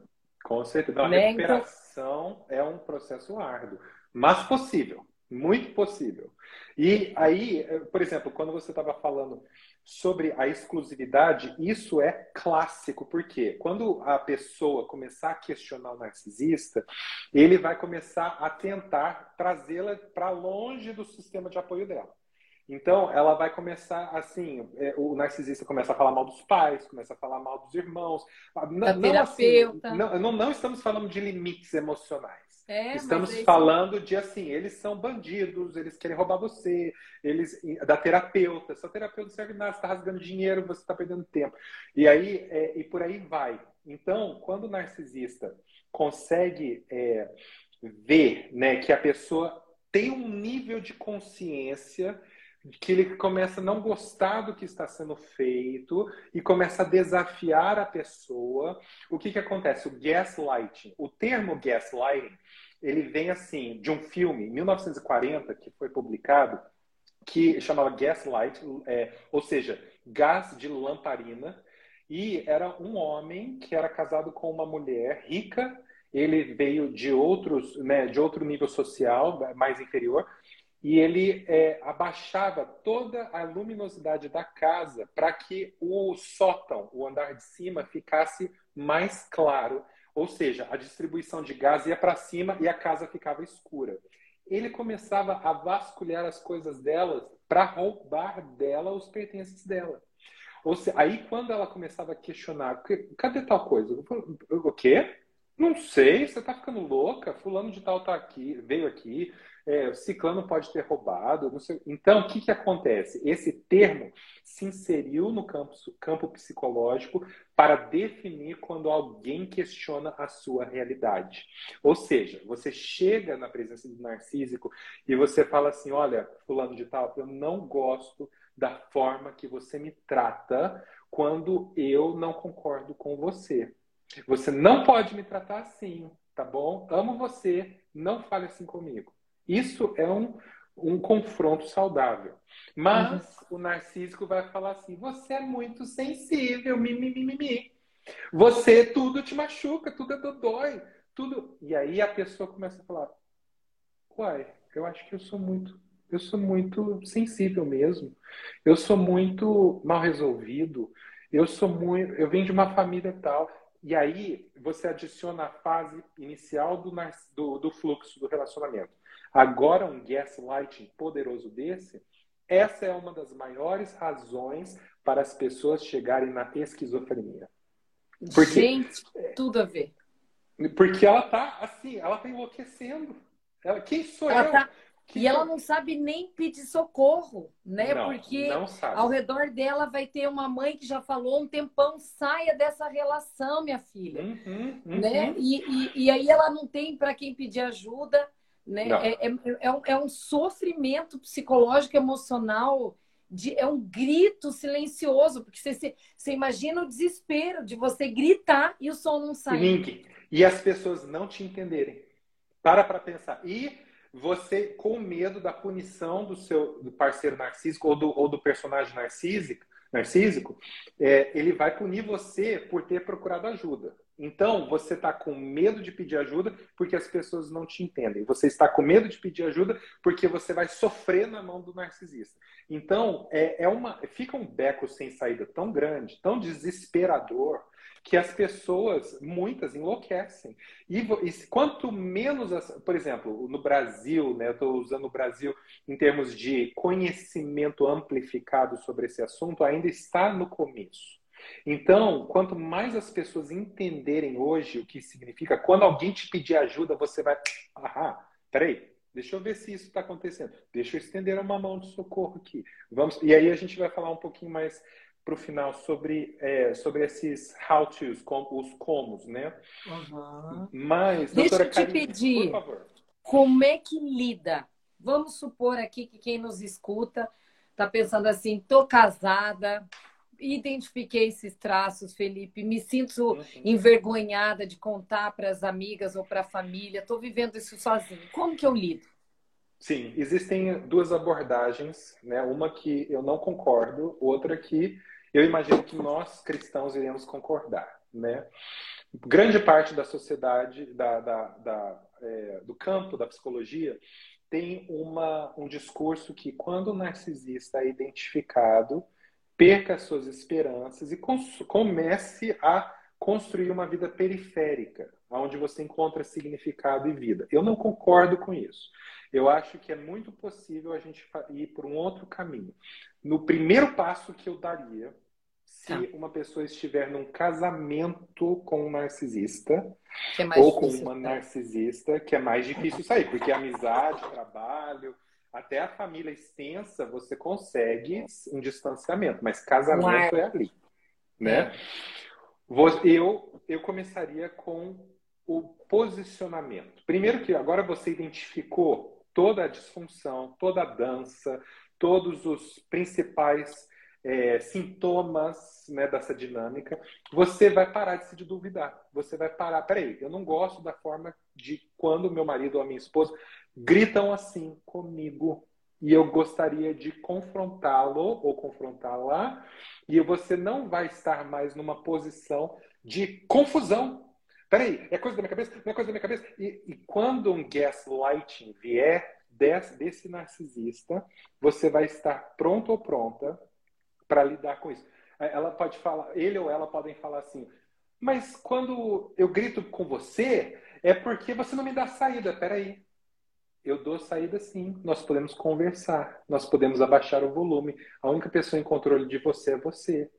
Com certeza. A né? Então recuperação então... é um processo árduo, mas possível, muito possível. E aí, por exemplo, quando você estava falando sobre a exclusividade, isso é clássico, porque quando a pessoa começar a questionar o narcisista, ele vai começar a tentar trazê-la para longe do sistema de apoio dela. Então, ela vai começar assim: é, o narcisista começa a falar mal dos pais, começa a falar mal dos irmãos. Não, não, assim, não, não, não estamos falando de limites emocionais. É, Estamos é falando de assim, eles são bandidos, eles querem roubar você, eles da terapeuta, sua terapeuta serve nada, você está rasgando dinheiro, você está perdendo tempo. E aí é, e por aí vai. Então, quando o narcisista consegue é, ver né, que a pessoa tem um nível de consciência que ele começa a não gostar do que está sendo feito e começa a desafiar a pessoa. O que, que acontece? O gaslighting. O termo gaslighting, ele vem assim, de um filme, 1940, que foi publicado, que chamava Gaslight, é, ou seja, gás de lamparina, e era um homem que era casado com uma mulher rica, ele veio de outros, né, de outro nível social, mais inferior, e ele é, abaixava toda a luminosidade da casa para que o sótão, o andar de cima, ficasse mais claro. Ou seja, a distribuição de gás ia para cima e a casa ficava escura. ele começava a vasculhar as coisas delas para roubar dela os pertences dela. Ou seja, aí quando ela começava a questionar, cadê tal coisa? O quê? Não sei, você tá ficando louca? Fulano de tal tá aqui, veio aqui, é, ciclano pode ter roubado, não sei. Então, o que, que acontece? Esse termo se inseriu no campo, campo psicológico para definir quando alguém questiona a sua realidade. Ou seja, você chega na presença do narcísico e você fala assim: olha, fulano de tal, eu não gosto da forma que você me trata quando eu não concordo com você. Você não pode me tratar assim, tá bom? Amo você, não fale assim comigo. Isso é um, um confronto saudável. Mas uhum. o narcísico vai falar assim: você é muito sensível, mimimi. Você tudo te machuca, tudo é dói, tudo. E aí a pessoa começa a falar: uai, eu acho que eu sou muito, eu sou muito sensível mesmo. Eu sou muito mal resolvido. Eu sou muito, eu venho de uma família tal. E aí você adiciona a fase inicial do, do, do fluxo do relacionamento. Agora, um gaslighting poderoso desse, essa é uma das maiores razões para as pessoas chegarem na esquizofrenia. Porque, Gente, tudo a ver. Porque ela tá assim, ela tá enlouquecendo. Ela, quem sou ela eu? Tá... E ela não sabe nem pedir socorro, né? Não, Porque não ao redor dela vai ter uma mãe que já falou um tempão, saia dessa relação, minha filha. Uhum, uhum. Né? E, e, e, aí ela não tem para quem pedir ajuda, né? É, é, é, um, é um sofrimento psicológico, emocional, de, é um grito silencioso, porque você, você imagina o desespero de você gritar e o som não sair. E as pessoas não te entenderem. Para para pensar. E você com medo da punição do seu do parceiro narcísico ou do, ou do personagem narcísico, narcísico é, ele vai punir você por ter procurado ajuda. Então, você está com medo de pedir ajuda porque as pessoas não te entendem. Você está com medo de pedir ajuda porque você vai sofrer na mão do narcisista. Então, é, é uma, fica um beco sem saída tão grande, tão desesperador, que as pessoas, muitas, enlouquecem. E, e quanto menos, por exemplo, no Brasil, né, eu estou usando o Brasil em termos de conhecimento amplificado sobre esse assunto, ainda está no começo. Então, quanto mais as pessoas entenderem hoje o que significa, quando alguém te pedir ajuda, você vai. Ah, peraí, deixa eu ver se isso está acontecendo. Deixa eu estender uma mão de socorro aqui. Vamos. E aí a gente vai falar um pouquinho mais para o final sobre, é, sobre esses how-tos, com, os comos, né? Uhum. Mas, Deixa eu te Karine, pedir, como é que lida? Vamos supor aqui que quem nos escuta está pensando assim, tô casada, identifiquei esses traços, Felipe, me sinto uhum. envergonhada de contar para as amigas ou para a família, estou vivendo isso sozinho. Como que eu lido? Sim, existem duas abordagens, né? Uma que eu não concordo, outra que eu imagino que nós cristãos iremos concordar, né? Grande parte da sociedade, da, da, da é, do campo da psicologia, tem uma, um discurso que quando o narcisista é identificado, perca suas esperanças e comece a construir uma vida periférica, onde você encontra significado e vida. Eu não concordo com isso. Eu acho que é muito possível a gente ir por um outro caminho. No primeiro passo que eu daria, se tá. uma pessoa estiver num casamento com um narcisista é ou com uma tá? narcisista, que é mais difícil sair, porque amizade, trabalho, até a família extensa, você consegue um distanciamento, mas casamento é ali, né? É. Eu, eu começaria com o posicionamento. Primeiro que agora você identificou toda a disfunção, toda a dança, todos os principais é, sintomas né, dessa dinâmica, você vai parar de se duvidar. Você vai parar, peraí, eu não gosto da forma de quando meu marido ou a minha esposa gritam assim comigo. E eu gostaria de confrontá-lo ou confrontá-la, e você não vai estar mais numa posição de confusão. Peraí, é coisa da minha cabeça? Não é coisa da minha cabeça? E, e quando um gaslighting vier desse, desse narcisista, você vai estar pronto ou pronta para lidar com isso. Ela pode falar, ele ou ela podem falar assim, mas quando eu grito com você, é porque você não me dá saída. Peraí, eu dou saída sim. Nós podemos conversar, nós podemos abaixar o volume. A única pessoa em controle de você é você.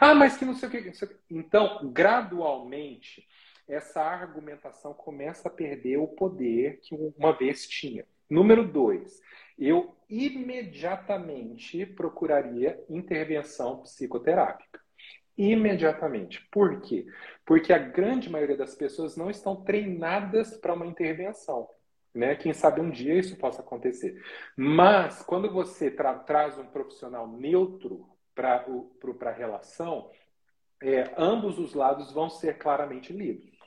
Ah, mas que não sei o que. Então, gradualmente, essa argumentação começa a perder o poder que uma vez tinha. Número dois, eu imediatamente procuraria intervenção psicoterápica. Imediatamente. Por quê? Porque a grande maioria das pessoas não estão treinadas para uma intervenção. Né? Quem sabe um dia isso possa acontecer. Mas quando você tra traz um profissional neutro para a relação, é, ambos os lados vão ser claramente lidos.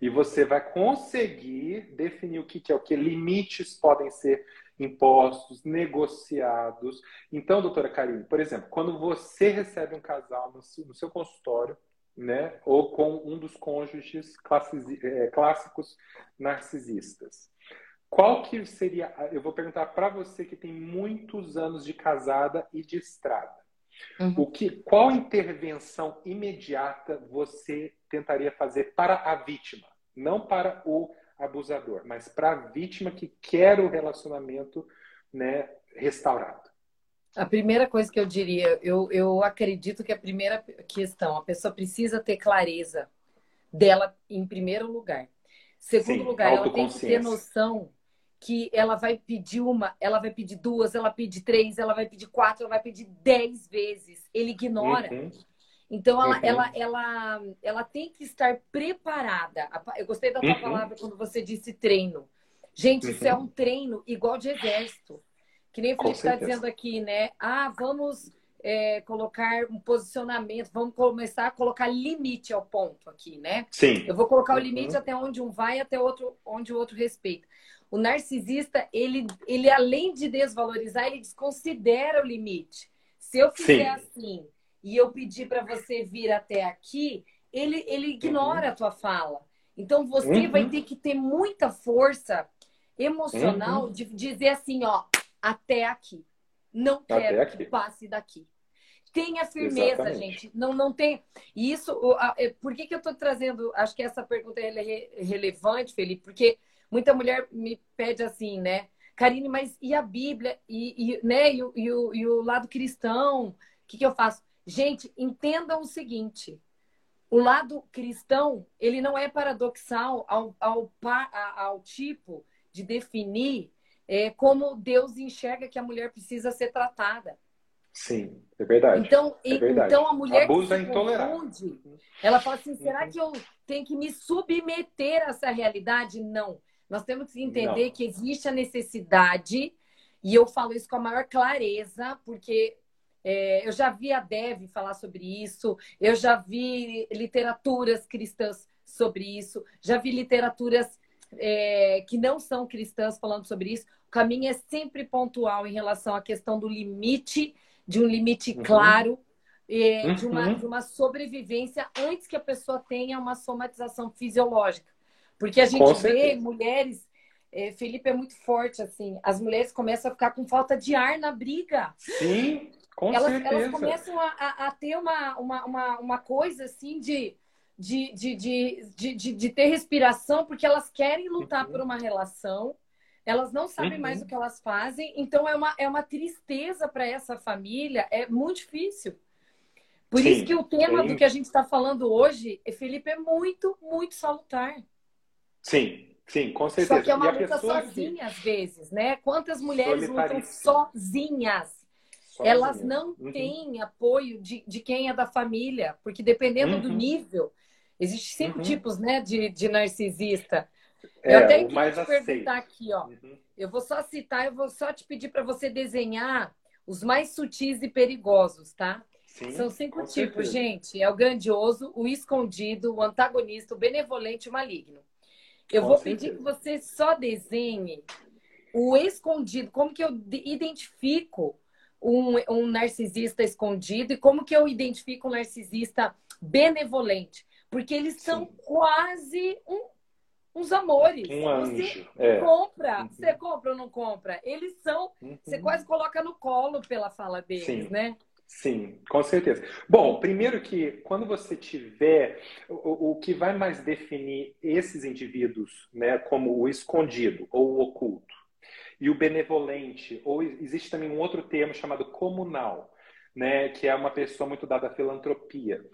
E você vai conseguir definir o que, que é o que, limites podem ser impostos, negociados. Então, doutora Karine, por exemplo, quando você recebe um casal no seu, consultório, né, ou com um dos cônjuges é, clássicos narcisistas, qual que seria? Eu vou perguntar para você que tem muitos anos de casada e de estrada. Uhum. O que, qual intervenção imediata você tentaria fazer para a vítima, não para o abusador, mas para a vítima que quer o relacionamento né, restaurado? A primeira coisa que eu diria, eu, eu acredito que a primeira questão, a pessoa precisa ter clareza dela em primeiro lugar. Segundo Sim, lugar, ela tem que ter noção que ela vai pedir uma, ela vai pedir duas, ela pede três, ela vai pedir quatro, ela vai pedir dez vezes. Ele ignora. Uhum. Então ela, uhum. ela, ela, ela tem que estar preparada. Eu gostei da tua uhum. palavra quando você disse treino. Gente, isso é uhum. um treino igual de exército. Que nem o Felipe está dizendo aqui, né? Ah, vamos é, colocar um posicionamento, vamos começar a colocar limite ao ponto aqui, né? Sim. Eu vou colocar o limite uhum. até onde um vai, até outro, onde o outro respeita. O narcisista, ele, ele além de desvalorizar, ele desconsidera o limite. Se eu fizer Sim. assim e eu pedir para você vir até aqui, ele, ele ignora uhum. a tua fala. Então você uhum. vai ter que ter muita força emocional uhum. de dizer assim, ó, até aqui. Não quero aqui. que passe daqui. Tenha firmeza, Exatamente. gente. Não, não tem. E isso, é, por que, que eu estou trazendo? Acho que essa pergunta é relevante, Felipe, porque Muita mulher me pede assim, né? Karine, mas e a Bíblia? E, e né? e, o, e, o, e o lado cristão? O que, que eu faço? Gente, entendam o seguinte. O lado cristão, ele não é paradoxal ao, ao, ao tipo de definir é, como Deus enxerga que a mulher precisa ser tratada. Sim, é verdade. Então, é verdade. então a mulher Abuso que é se confunde, ela fala assim, será que eu tenho que me submeter a essa realidade? Não. Nós temos que entender Não. que existe a necessidade, e eu falo isso com a maior clareza, porque é, eu já vi a Dev falar sobre isso, eu já vi literaturas cristãs sobre isso, já vi literaturas é, que não são cristãs falando sobre isso. O caminho é sempre pontual em relação à questão do limite, de um limite uhum. claro, é, uhum. de, uma, de uma sobrevivência antes que a pessoa tenha uma somatização fisiológica. Porque a gente vê mulheres. É, Felipe é muito forte, assim. As mulheres começam a ficar com falta de ar na briga. Sim, com elas, certeza. Elas começam a, a, a ter uma, uma, uma, uma, coisa, assim, de, de, de, de, de, de ter respiração, porque elas querem lutar uhum. por uma relação. Elas não sabem uhum. mais o que elas fazem. Então, é uma, é uma tristeza para essa família. É muito difícil. Por Sim, isso que o tema do que a gente está falando hoje, Felipe, é muito, muito salutar. Sim, sim, com certeza. Só que é uma luta sozinha que... às vezes, né? Quantas mulheres lutam sozinhas? Elas não uhum. têm apoio de, de quem é da família, porque dependendo uhum. do nível, existem cinco uhum. tipos né, de, de narcisista. É, eu até queria te perguntar aqui, ó. Uhum. Eu vou só citar, eu vou só te pedir para você desenhar os mais sutis e perigosos, tá? Sim, São cinco tipos, certeza. gente. É o grandioso, o escondido, o antagonista, o benevolente e o maligno. Eu Com vou certeza. pedir que você só desenhe o escondido. Como que eu identifico um, um narcisista escondido e como que eu identifico um narcisista benevolente? Porque eles Sim. são quase um, uns amores. Um. Você é. compra, uhum. você compra ou não compra? Eles são, uhum. você quase coloca no colo pela fala deles, Sim. né? Sim, com certeza. Bom, primeiro que quando você tiver o, o que vai mais definir esses indivíduos, né, como o escondido ou o oculto, e o benevolente, ou existe também um outro termo chamado comunal, né, que é uma pessoa muito dada à filantropia.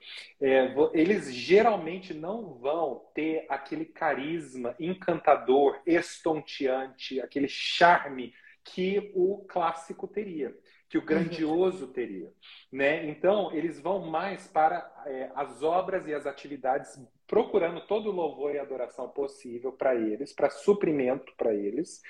É, eles geralmente não vão ter aquele carisma encantador, estonteante, aquele charme que o clássico teria que o uhum. grandioso teria. Né? Então, eles vão mais para é, as obras e as atividades, procurando todo o louvor e adoração possível para eles, para suprimento para eles.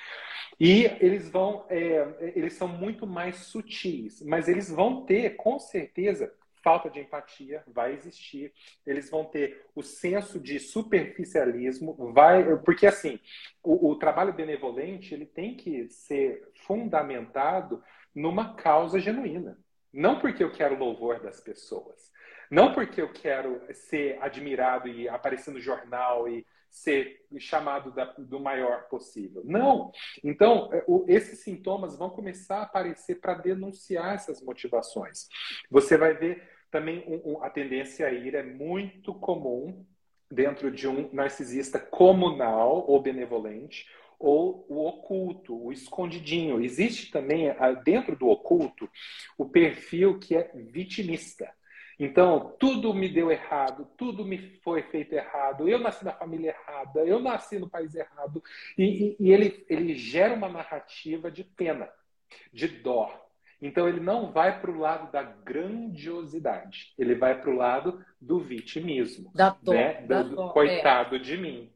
E eles vão, é, eles são muito mais sutis, mas eles vão ter, com certeza, falta de empatia vai existir, eles vão ter o senso de superficialismo, vai, porque assim, o, o trabalho benevolente ele tem que ser fundamentado numa causa genuína. Não porque eu quero louvor das pessoas. Não porque eu quero ser admirado e aparecer no jornal e ser chamado da, do maior possível. Não. Então, é, esses sintomas vão começar a aparecer para denunciar essas motivações. Você vai ver também um, um, a tendência a ir é muito comum dentro de um narcisista comunal ou benevolente, ou o oculto, o escondidinho. Existe também, ah, dentro do oculto, o perfil que é vitimista. Então, tudo me deu errado, tudo me foi feito errado, eu nasci na família errada, eu nasci no país errado. E, e, e ele, ele gera uma narrativa de pena, de dó. Então, ele não vai para o lado da grandiosidade, ele vai para o lado do vitimismo. Da dor. Né? Da do, dor, coitado é. de mim.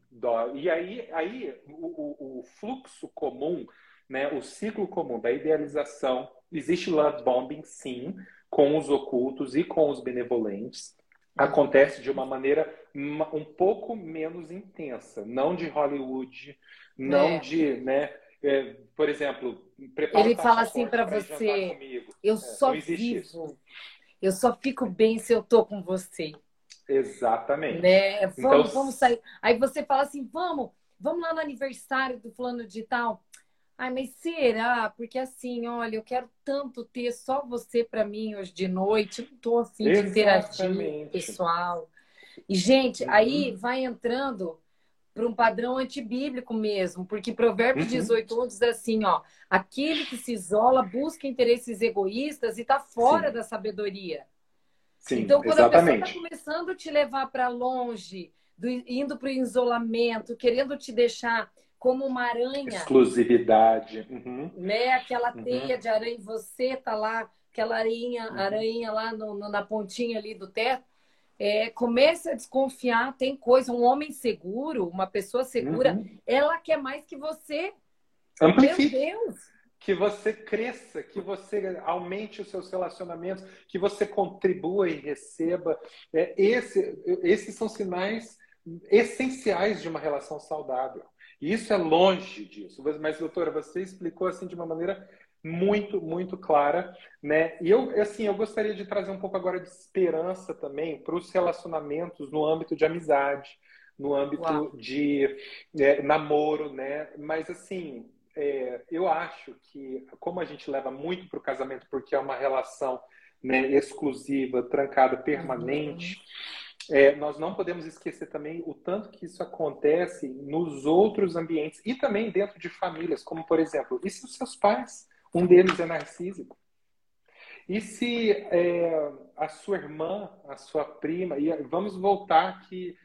E aí, aí o, o, fluxo comum, né, o ciclo comum da idealização, existe love bombing, sim, com os ocultos e com os benevolentes. Acontece de uma maneira um pouco menos intensa, não de Hollywood, não é. de, né, é, por exemplo, ele fala assim para você: eu é, só vivo, isso. eu só fico bem se eu tô com você. Exatamente. Né? Vamos, então... vamos sair. Aí você fala assim: vamos, vamos lá no aniversário do fulano de tal. Ai, mas será? Porque assim, olha, eu quero tanto ter só você para mim hoje de noite. não tô afim de interagir, pessoal. E, gente, uhum. aí vai entrando para um padrão antibíblico mesmo, porque Provérbios uhum. 18 diz assim, ó, aquele que se isola busca interesses egoístas e está fora Sim. da sabedoria. Sim, então, quando exatamente. a pessoa está começando a te levar para longe, do, indo para o isolamento, querendo te deixar como uma aranha. Exclusividade. Uhum. Né? Aquela uhum. teia de aranha, você tá lá, aquela aranha, uhum. aranha lá no, no, na pontinha ali do teto. É, comece a desconfiar, tem coisa, um homem seguro, uma pessoa segura, uhum. ela quer mais que você. Amplifique. Meu Deus! Que você cresça, que você aumente os seus relacionamentos, que você contribua e receba. É, esse, esses são sinais essenciais de uma relação saudável. E isso é longe disso. Mas, doutora, você explicou assim de uma maneira muito, muito clara, né? E eu, assim, eu gostaria de trazer um pouco agora de esperança também para os relacionamentos no âmbito de amizade, no âmbito Uau. de é, namoro, né? Mas assim, é, eu acho que, como a gente leva muito para o casamento, porque é uma relação né, exclusiva, trancada, permanente, uhum. é, nós não podemos esquecer também o tanto que isso acontece nos outros ambientes e também dentro de famílias, como por exemplo, e se os seus pais, um deles é narcísico? E se é, a sua irmã, a sua prima, e vamos voltar que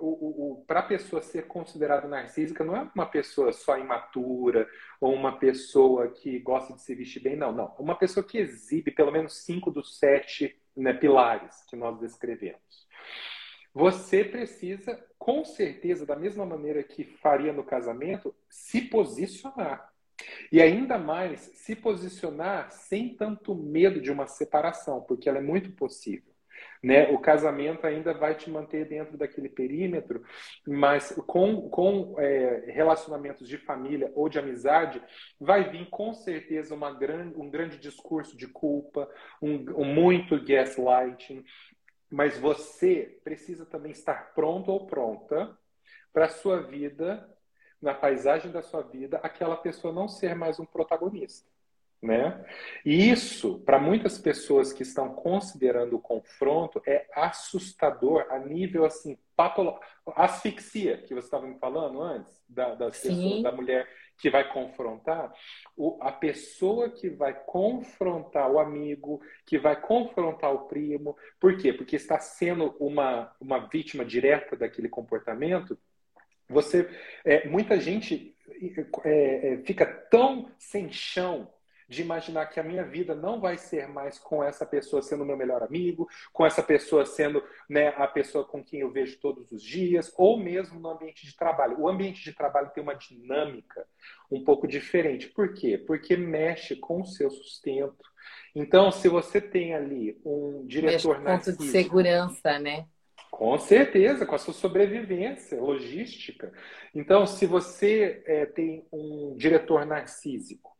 o, o para a pessoa ser considerada narcísica não é uma pessoa só imatura ou uma pessoa que gosta de se vestir bem, não, não. Uma pessoa que exibe pelo menos cinco dos sete né, pilares que nós descrevemos. Você precisa, com certeza, da mesma maneira que faria no casamento, se posicionar. E ainda mais, se posicionar sem tanto medo de uma separação, porque ela é muito possível. Né? O casamento ainda vai te manter dentro daquele perímetro, mas com, com é, relacionamentos de família ou de amizade, vai vir com certeza uma grande, um grande discurso de culpa, um, um muito gaslighting, mas você precisa também estar pronto ou pronta para a sua vida, na paisagem da sua vida, aquela pessoa não ser mais um protagonista. Né? E isso, para muitas pessoas que estão considerando o confronto, é assustador a nível assim, patológico. Asfixia, que você estava me falando antes, da, das pessoas, da mulher que vai confrontar, o, a pessoa que vai confrontar o amigo, que vai confrontar o primo, por quê? Porque está sendo uma, uma vítima direta daquele comportamento. Você, é, muita gente é, é, fica tão sem chão de imaginar que a minha vida não vai ser mais com essa pessoa sendo meu melhor amigo, com essa pessoa sendo né, a pessoa com quem eu vejo todos os dias, ou mesmo no ambiente de trabalho. O ambiente de trabalho tem uma dinâmica um pouco diferente. Por quê? Porque mexe com o seu sustento. Então, se você tem ali um diretor mexe narcísico... de segurança, né? Com certeza, com a sua sobrevivência logística. Então, se você é, tem um diretor narcísico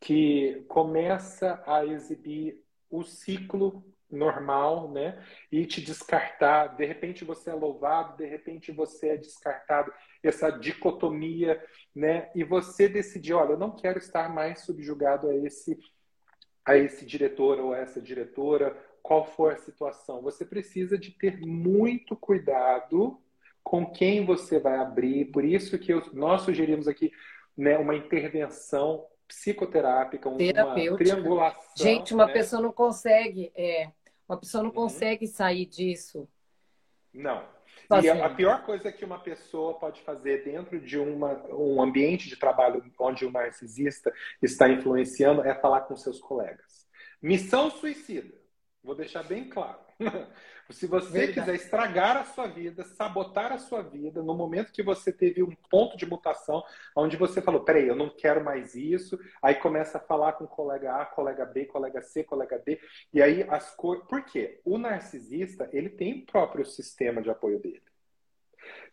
que começa a exibir o ciclo normal, né? E te descartar. De repente você é louvado, de repente você é descartado. Essa dicotomia, né? E você decidir, olha, eu não quero estar mais subjugado a esse a esse diretor ou a essa diretora, qual for a situação. Você precisa de ter muito cuidado com quem você vai abrir. Por isso que eu, nós sugerimos aqui né, uma intervenção psicoterápica, uma triangulação. Gente, uma né? pessoa não consegue, é, uma pessoa não uhum. consegue sair disso. Não. E a, pior coisa que uma pessoa pode fazer dentro de uma, um ambiente de trabalho onde o narcisista está influenciando é falar com seus colegas. Missão suicida. Vou deixar bem claro. Se você Verdade. quiser estragar a sua vida, sabotar a sua vida, no momento que você teve um ponto de mutação, onde você falou, peraí, eu não quero mais isso, aí começa a falar com colega A, colega B, colega C, colega D, e aí as coisas. Por quê? O narcisista, ele tem o próprio sistema de apoio dele.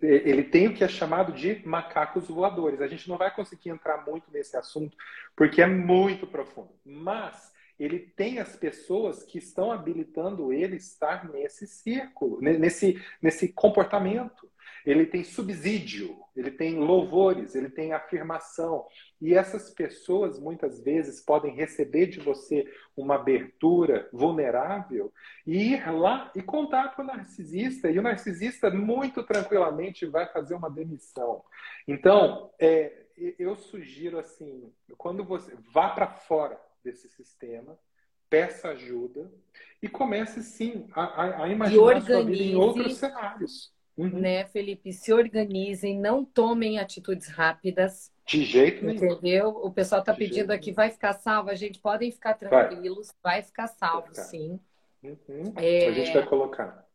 Ele tem o que é chamado de macacos voadores. A gente não vai conseguir entrar muito nesse assunto, porque é muito profundo. Mas ele tem as pessoas que estão habilitando ele estar nesse círculo, nesse, nesse comportamento. Ele tem subsídio, ele tem louvores, ele tem afirmação. E essas pessoas muitas vezes podem receber de você uma abertura vulnerável e ir lá e contar para o narcisista. E o narcisista, muito tranquilamente, vai fazer uma demissão. Então, é, eu sugiro assim: quando você vá para fora desse sistema, peça ajuda e comece sim a, a, imaginar sua vida em outros cenários. Uhum. Né, Felipe? Se organizem, não tomem atitudes rápidas. De jeito nenhum. Entendeu? O pessoal está pedindo aqui, vai ficar salvo? A gente podem ficar tranquilos, vai, vai ficar salvo, vai ficar. sim. Uhum. É... A gente vai colocar.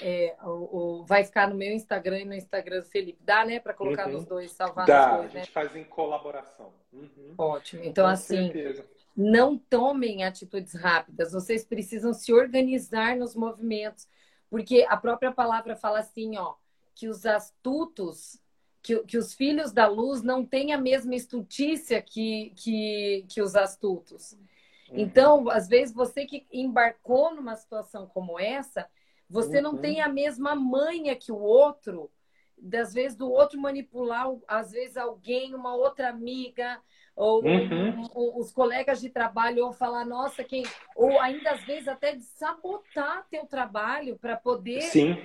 É, o, o, vai ficar no meu Instagram e no Instagram do Felipe. Dá, né? Para colocar uhum. nos dois, salvar Dá, nos dois, a gente né? faz em colaboração. Uhum. Ótimo. Então, Com assim, certeza. Não tomem atitudes rápidas. Vocês precisam se organizar nos movimentos. Porque a própria palavra fala assim, ó, que os astutos, que, que os filhos da luz não têm a mesma estutícia que, que, que os astutos. Uhum. Então, às vezes, você que embarcou numa situação como essa você uhum. não tem a mesma manha que o outro, das vezes do outro manipular, às vezes alguém, uma outra amiga, ou uhum. um, um, os colegas de trabalho, ou falar, nossa, quem. Ou ainda às vezes até de sabotar teu trabalho para poder Sim.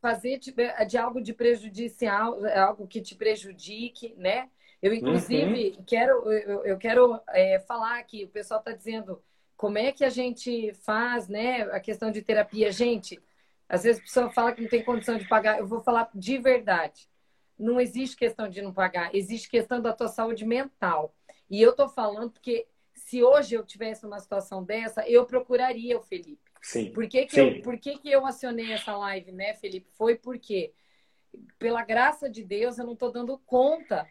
fazer de, de, algo de prejudicial, algo que te prejudique, né? Eu, inclusive, uhum. quero, eu, eu quero é, falar aqui, o pessoal está dizendo como é que a gente faz, né? A questão de terapia. Gente, às vezes a pessoa fala que não tem condição de pagar. Eu vou falar de verdade. Não existe questão de não pagar, existe questão da tua saúde mental. E eu estou falando porque se hoje eu tivesse uma situação dessa, eu procuraria o Felipe. Sim. Por que, que, Sim. Eu, por que, que eu acionei essa live, né, Felipe? Foi porque, pela graça de Deus, eu não estou dando conta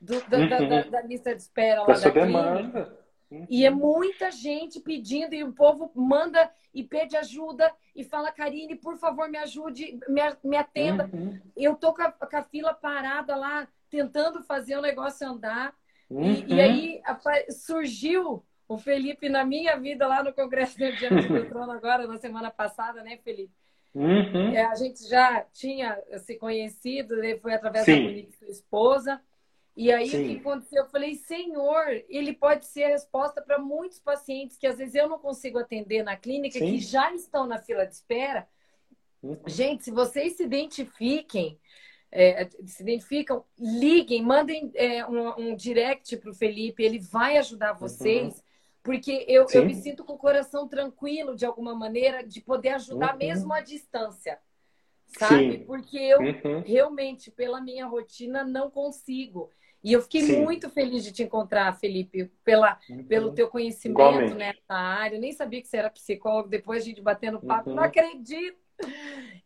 do, da, uhum. da, da, da, lista de espera lá da, da demanda. Uhum. E é muita gente pedindo, e o povo manda e pede ajuda e fala, Karine, por favor, me ajude, me, me atenda. Uhum. Eu tô com a, com a, fila parada lá, tentando fazer o negócio andar. Uhum. E, e, aí surgiu o Felipe na minha vida lá no Congresso de Diante do Trono agora, na semana passada, né, Felipe? Uhum. É, a gente já tinha se conhecido, né, foi através Sim. da sua esposa. E aí Sim. o que aconteceu? Eu falei, Senhor, ele pode ser a resposta para muitos pacientes que às vezes eu não consigo atender na clínica, Sim. que já estão na fila de espera. Uhum. Gente, se vocês se identifiquem, é, se identificam, liguem, mandem é, um, um, direct para o Felipe, ele vai ajudar uhum. vocês. Uhum. Porque eu, eu me sinto com o coração tranquilo, de alguma maneira, de poder ajudar uhum. mesmo à distância sabe? Sim. Porque eu uhum. realmente, pela minha rotina, não consigo. E eu fiquei Sim. muito feliz de te encontrar, Felipe, pela, uhum. pelo teu conhecimento Igualmente. nessa área. Eu nem sabia que você era psicólogo, depois a gente batendo papo, uhum. não acredito.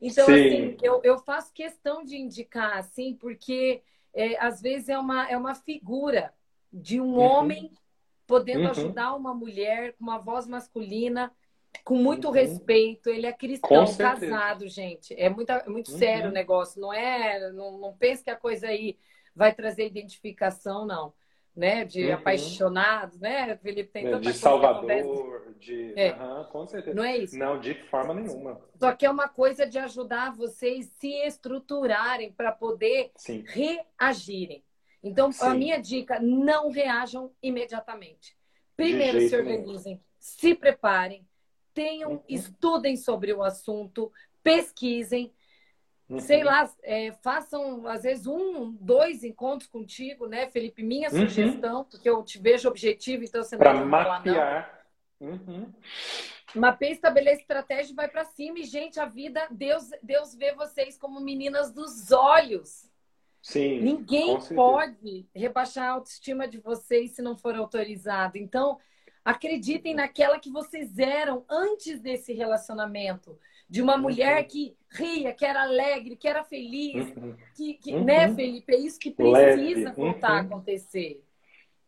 Então, Sim. assim, eu, eu faço questão de indicar, assim, porque é, às vezes é uma, é uma figura de um uhum. homem podendo uhum. ajudar uma mulher com uma voz masculina, com muito uhum. respeito. Ele é cristão, casado, gente. É muito, é muito sério o negócio. Não é, não, não pense que a coisa aí vai trazer identificação, não. Né? De uhum. apaixonados, né? Felipe tem tanta De Salvador, de. É. Uhum, com certeza. Não é isso? Não, de forma nenhuma. Só que é uma coisa de ajudar vocês se estruturarem para poder Sim. reagirem. Então, Sim. a minha dica: não reajam imediatamente. Primeiro se organizem, se preparem, tenham, uhum. estudem sobre o assunto, pesquisem Uhum. Sei lá, é, façam às vezes um, dois encontros contigo, né, Felipe? Minha uhum. sugestão, porque eu te vejo objetivo, então você não Para mapear. Uhum. Mapeia, estabeleça estratégia e vai para cima. E, gente, a vida, Deus, Deus vê vocês como meninas dos olhos. Sim. Ninguém pode rebaixar a autoestima de vocês se não for autorizado. Então, acreditem naquela que vocês eram antes desse relacionamento de uma mulher que ria, que era alegre, que era feliz, uhum. que, que uhum. né, Felipe? É isso que precisa voltar uhum. a acontecer.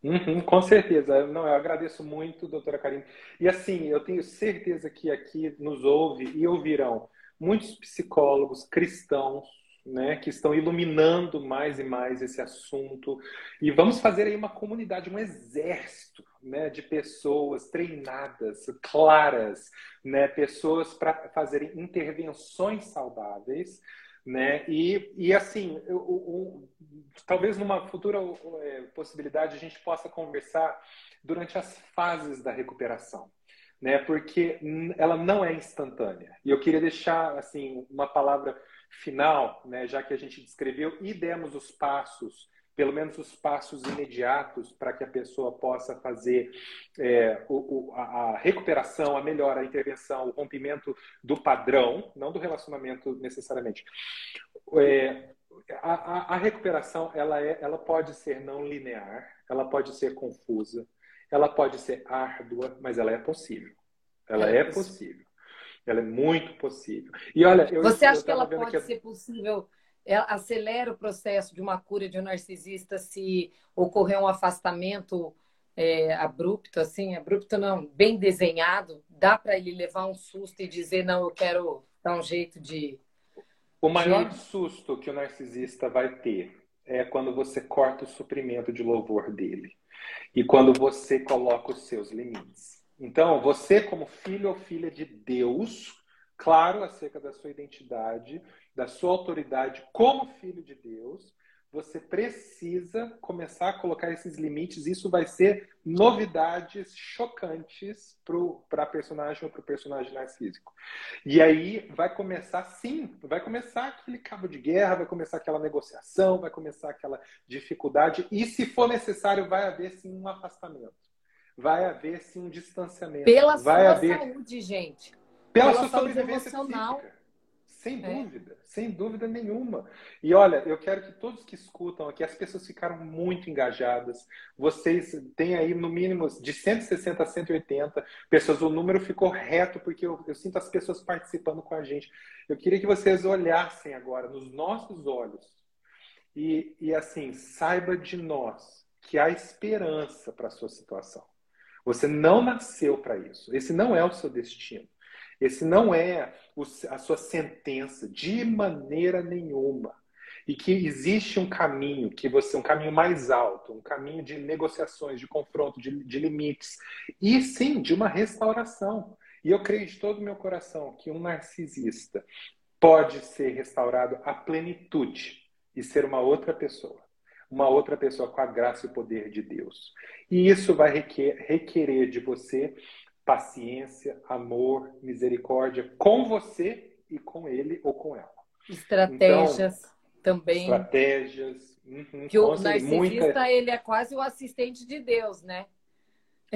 Uhum, com certeza. Não, eu agradeço muito, doutora Karine. E assim, eu tenho certeza que aqui nos ouve e ouvirão muitos psicólogos cristãos, né, que estão iluminando mais e mais esse assunto. E vamos fazer aí uma comunidade, um exército né, de pessoas treinadas, claras, né, pessoas para fazerem intervenções saudáveis. Né? E, e assim, eu, eu, talvez numa futura é, possibilidade a gente possa conversar durante as fases da recuperação. Né? Porque ela não é instantânea. E eu queria deixar assim uma palavra final, né, já que a gente descreveu e demos os passos, pelo menos os passos imediatos para que a pessoa possa fazer é, o, o, a recuperação, a melhora, a intervenção, o rompimento do padrão, não do relacionamento necessariamente. É, a, a, a, recuperação ela, é, ela pode ser não linear, ela pode ser confusa, ela pode ser árdua, mas ela é possível. Ela é, é possível. Ela é muito possível. E olha, eu, você acha eu que ela pode que... ser possível? Ela acelera o processo de uma cura de um narcisista se ocorrer um afastamento é, abrupto, assim, abrupto não, bem desenhado, dá para ele levar um susto e dizer não, eu quero dar um jeito de. O maior de... susto que o narcisista vai ter é quando você corta o suprimento de louvor dele e quando você coloca os seus limites. Então, você, como filho ou filha de Deus, claro acerca da sua identidade, da sua autoridade como filho de Deus, você precisa começar a colocar esses limites. Isso vai ser novidades chocantes para a personagem ou para o personagem narcísico. E aí vai começar, sim, vai começar aquele cabo de guerra, vai começar aquela negociação, vai começar aquela dificuldade. E, se for necessário, vai haver, sim, um afastamento vai haver sim um distanciamento. Pela vai sua haver... saúde, gente. Pela, Pela sua sobrevivência emocional. Física. Sem é. dúvida, sem dúvida nenhuma. E olha, eu quero que todos que escutam aqui, as pessoas ficaram muito engajadas. Vocês têm aí no mínimo de 160 a 180 pessoas. O número ficou reto porque eu, eu sinto as pessoas participando com a gente. Eu queria que vocês olhassem agora nos nossos olhos e, e assim, saiba de nós que há esperança para a sua situação. Você não nasceu para isso. Esse não é o seu destino. Esse não é a sua sentença de maneira nenhuma. E que existe um caminho, que você um caminho mais alto, um caminho de negociações, de confronto, de, de limites, e sim de uma restauração. E eu creio de todo o meu coração que um narcisista pode ser restaurado à plenitude e ser uma outra pessoa uma outra pessoa com a graça e o poder de Deus. E isso vai requerer de você paciência, amor, misericórdia com você e com ele ou com ela. Estratégias então, também. Estratégias. Uhum, que o narcisista, muita... ele é quase o assistente de Deus, né?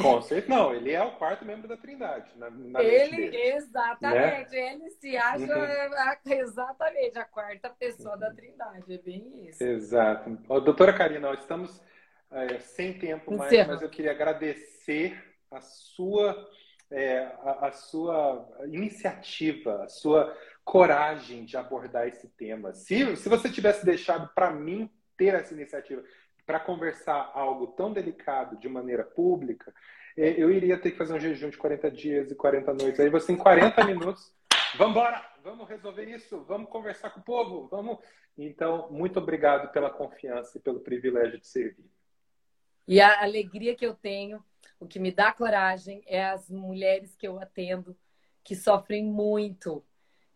Com certeza. Não, ele é o quarto membro da Trindade. Na, na ele, exatamente. Né? Ele se acha uhum. exatamente a quarta pessoa da Trindade. É bem isso. Exato. Ó, doutora Karina, nós estamos é, sem tempo mais, mas eu queria agradecer a sua, é, a, a sua iniciativa, a sua coragem de abordar esse tema. Se, se você tivesse deixado para mim ter essa iniciativa para conversar algo tão delicado de maneira pública, é, eu iria ter que fazer um jejum de 40 dias e 40 noites. Aí você, em 40 minutos, vamos embora, vamos resolver isso, vamos conversar com o povo, vamos. Então, muito obrigado pela confiança e pelo privilégio de servir. E a alegria que eu tenho, o que me dá coragem, é as mulheres que eu atendo que sofrem muito.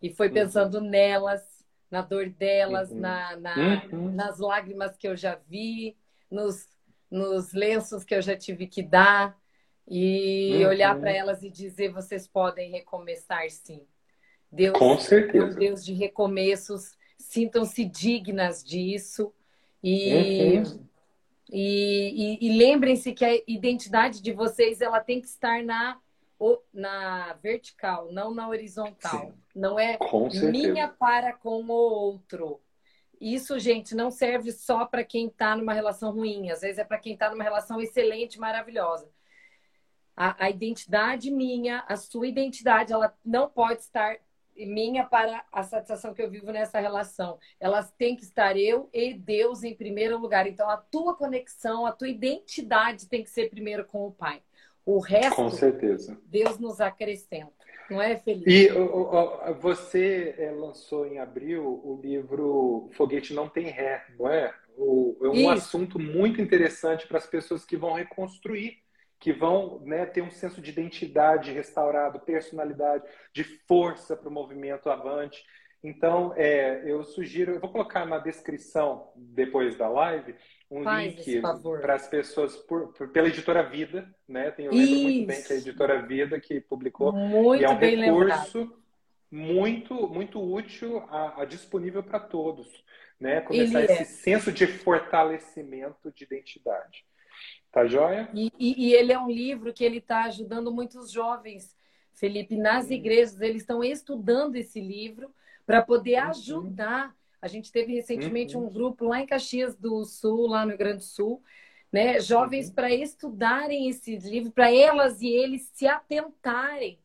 E foi uhum. pensando uhum. nelas, na dor delas, uhum. na, na uhum. nas lágrimas que eu já vi, nos, nos lenços que eu já tive que dar e uhum. olhar para elas e dizer: vocês podem recomeçar sim. Deus Com certeza. um Deus de recomeços, sintam-se dignas disso e, uhum. E, e, e lembrem-se que a identidade de vocês ela tem que estar na, na vertical, não na horizontal. Sim. Não é minha para com o outro. Isso, gente, não serve só para quem está numa relação ruim, às vezes é para quem está numa relação excelente, maravilhosa. A, a, identidade minha, a sua identidade, ela não pode estar minha para a satisfação que eu vivo nessa relação. Elas têm que estar eu e Deus em primeiro lugar. Então, a tua conexão, a tua identidade tem que ser primeiro com o Pai. O resto, com certeza. Deus nos acrescenta. Não é, Felipe? E você é, lançou em abril o livro Foguete Não Tem Ré, não é? O, é um Isso. assunto muito interessante para as pessoas que vão reconstruir, que vão né, ter um senso de identidade restaurado, personalidade, de força para o movimento avante. Então, é, eu sugiro, eu vou colocar na descrição depois da live um Faz link para as pessoas por, por, pela editora Vida, né? Tem, eu lembro Isso. muito bem que é a editora Vida que publicou. Muito e é um recurso lembrado. muito muito útil, a, a disponível para todos, né? Começar ele esse é. senso de fortalecimento de identidade. Tá joia? E, e, e ele é um livro que ele está ajudando muitos jovens, Felipe, nas hum. igrejas. Eles estão estudando esse livro para poder uhum. ajudar a gente teve recentemente uhum. um grupo lá em Caxias do Sul, lá no Rio Grande do Sul, né? Jovens uhum. para estudarem esse livro, para elas e eles se atentarem.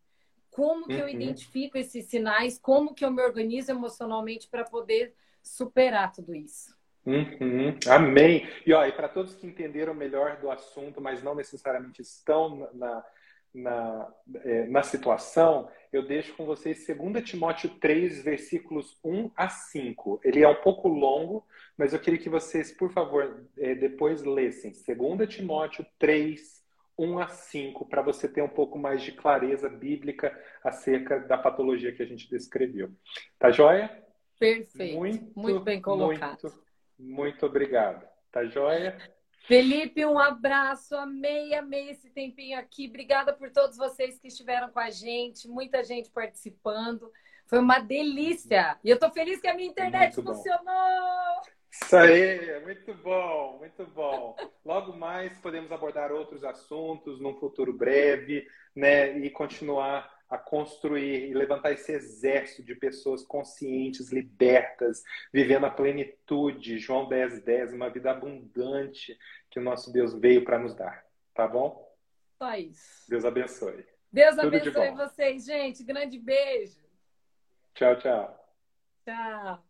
Como que uhum. eu identifico esses sinais? Como que eu me organizo emocionalmente para poder superar tudo isso? Uhum. Amém. E, ó, e para todos que entenderam melhor do assunto, mas não necessariamente estão na, na, é, na situação, eu deixo com vocês 2 Timóteo 3, versículos 1 a 5. Ele é um pouco longo, mas eu queria que vocês, por favor, é, depois lessem. 2 Timóteo 3, 1 a 5, para você ter um pouco mais de clareza bíblica acerca da patologia que a gente descreveu. Tá joia? Perfeito. Muito, muito bem colocado. Muito, muito obrigado. Tá joia? Felipe, um abraço. Amei, amei esse tempinho aqui. Obrigada por todos vocês que estiveram com a gente. Muita gente participando. Foi uma delícia. E eu tô feliz que a minha internet funcionou. Isso aí, muito bom, muito bom. Logo mais podemos abordar outros assuntos num futuro breve, né? E continuar a construir e levantar esse exército de pessoas conscientes, libertas, vivendo a plenitude, João 10, 10, uma vida abundante que o nosso Deus veio para nos dar. Tá bom? Só isso. Deus abençoe. Deus Tudo abençoe vocês, gente. Grande beijo. Tchau, tchau. Tchau.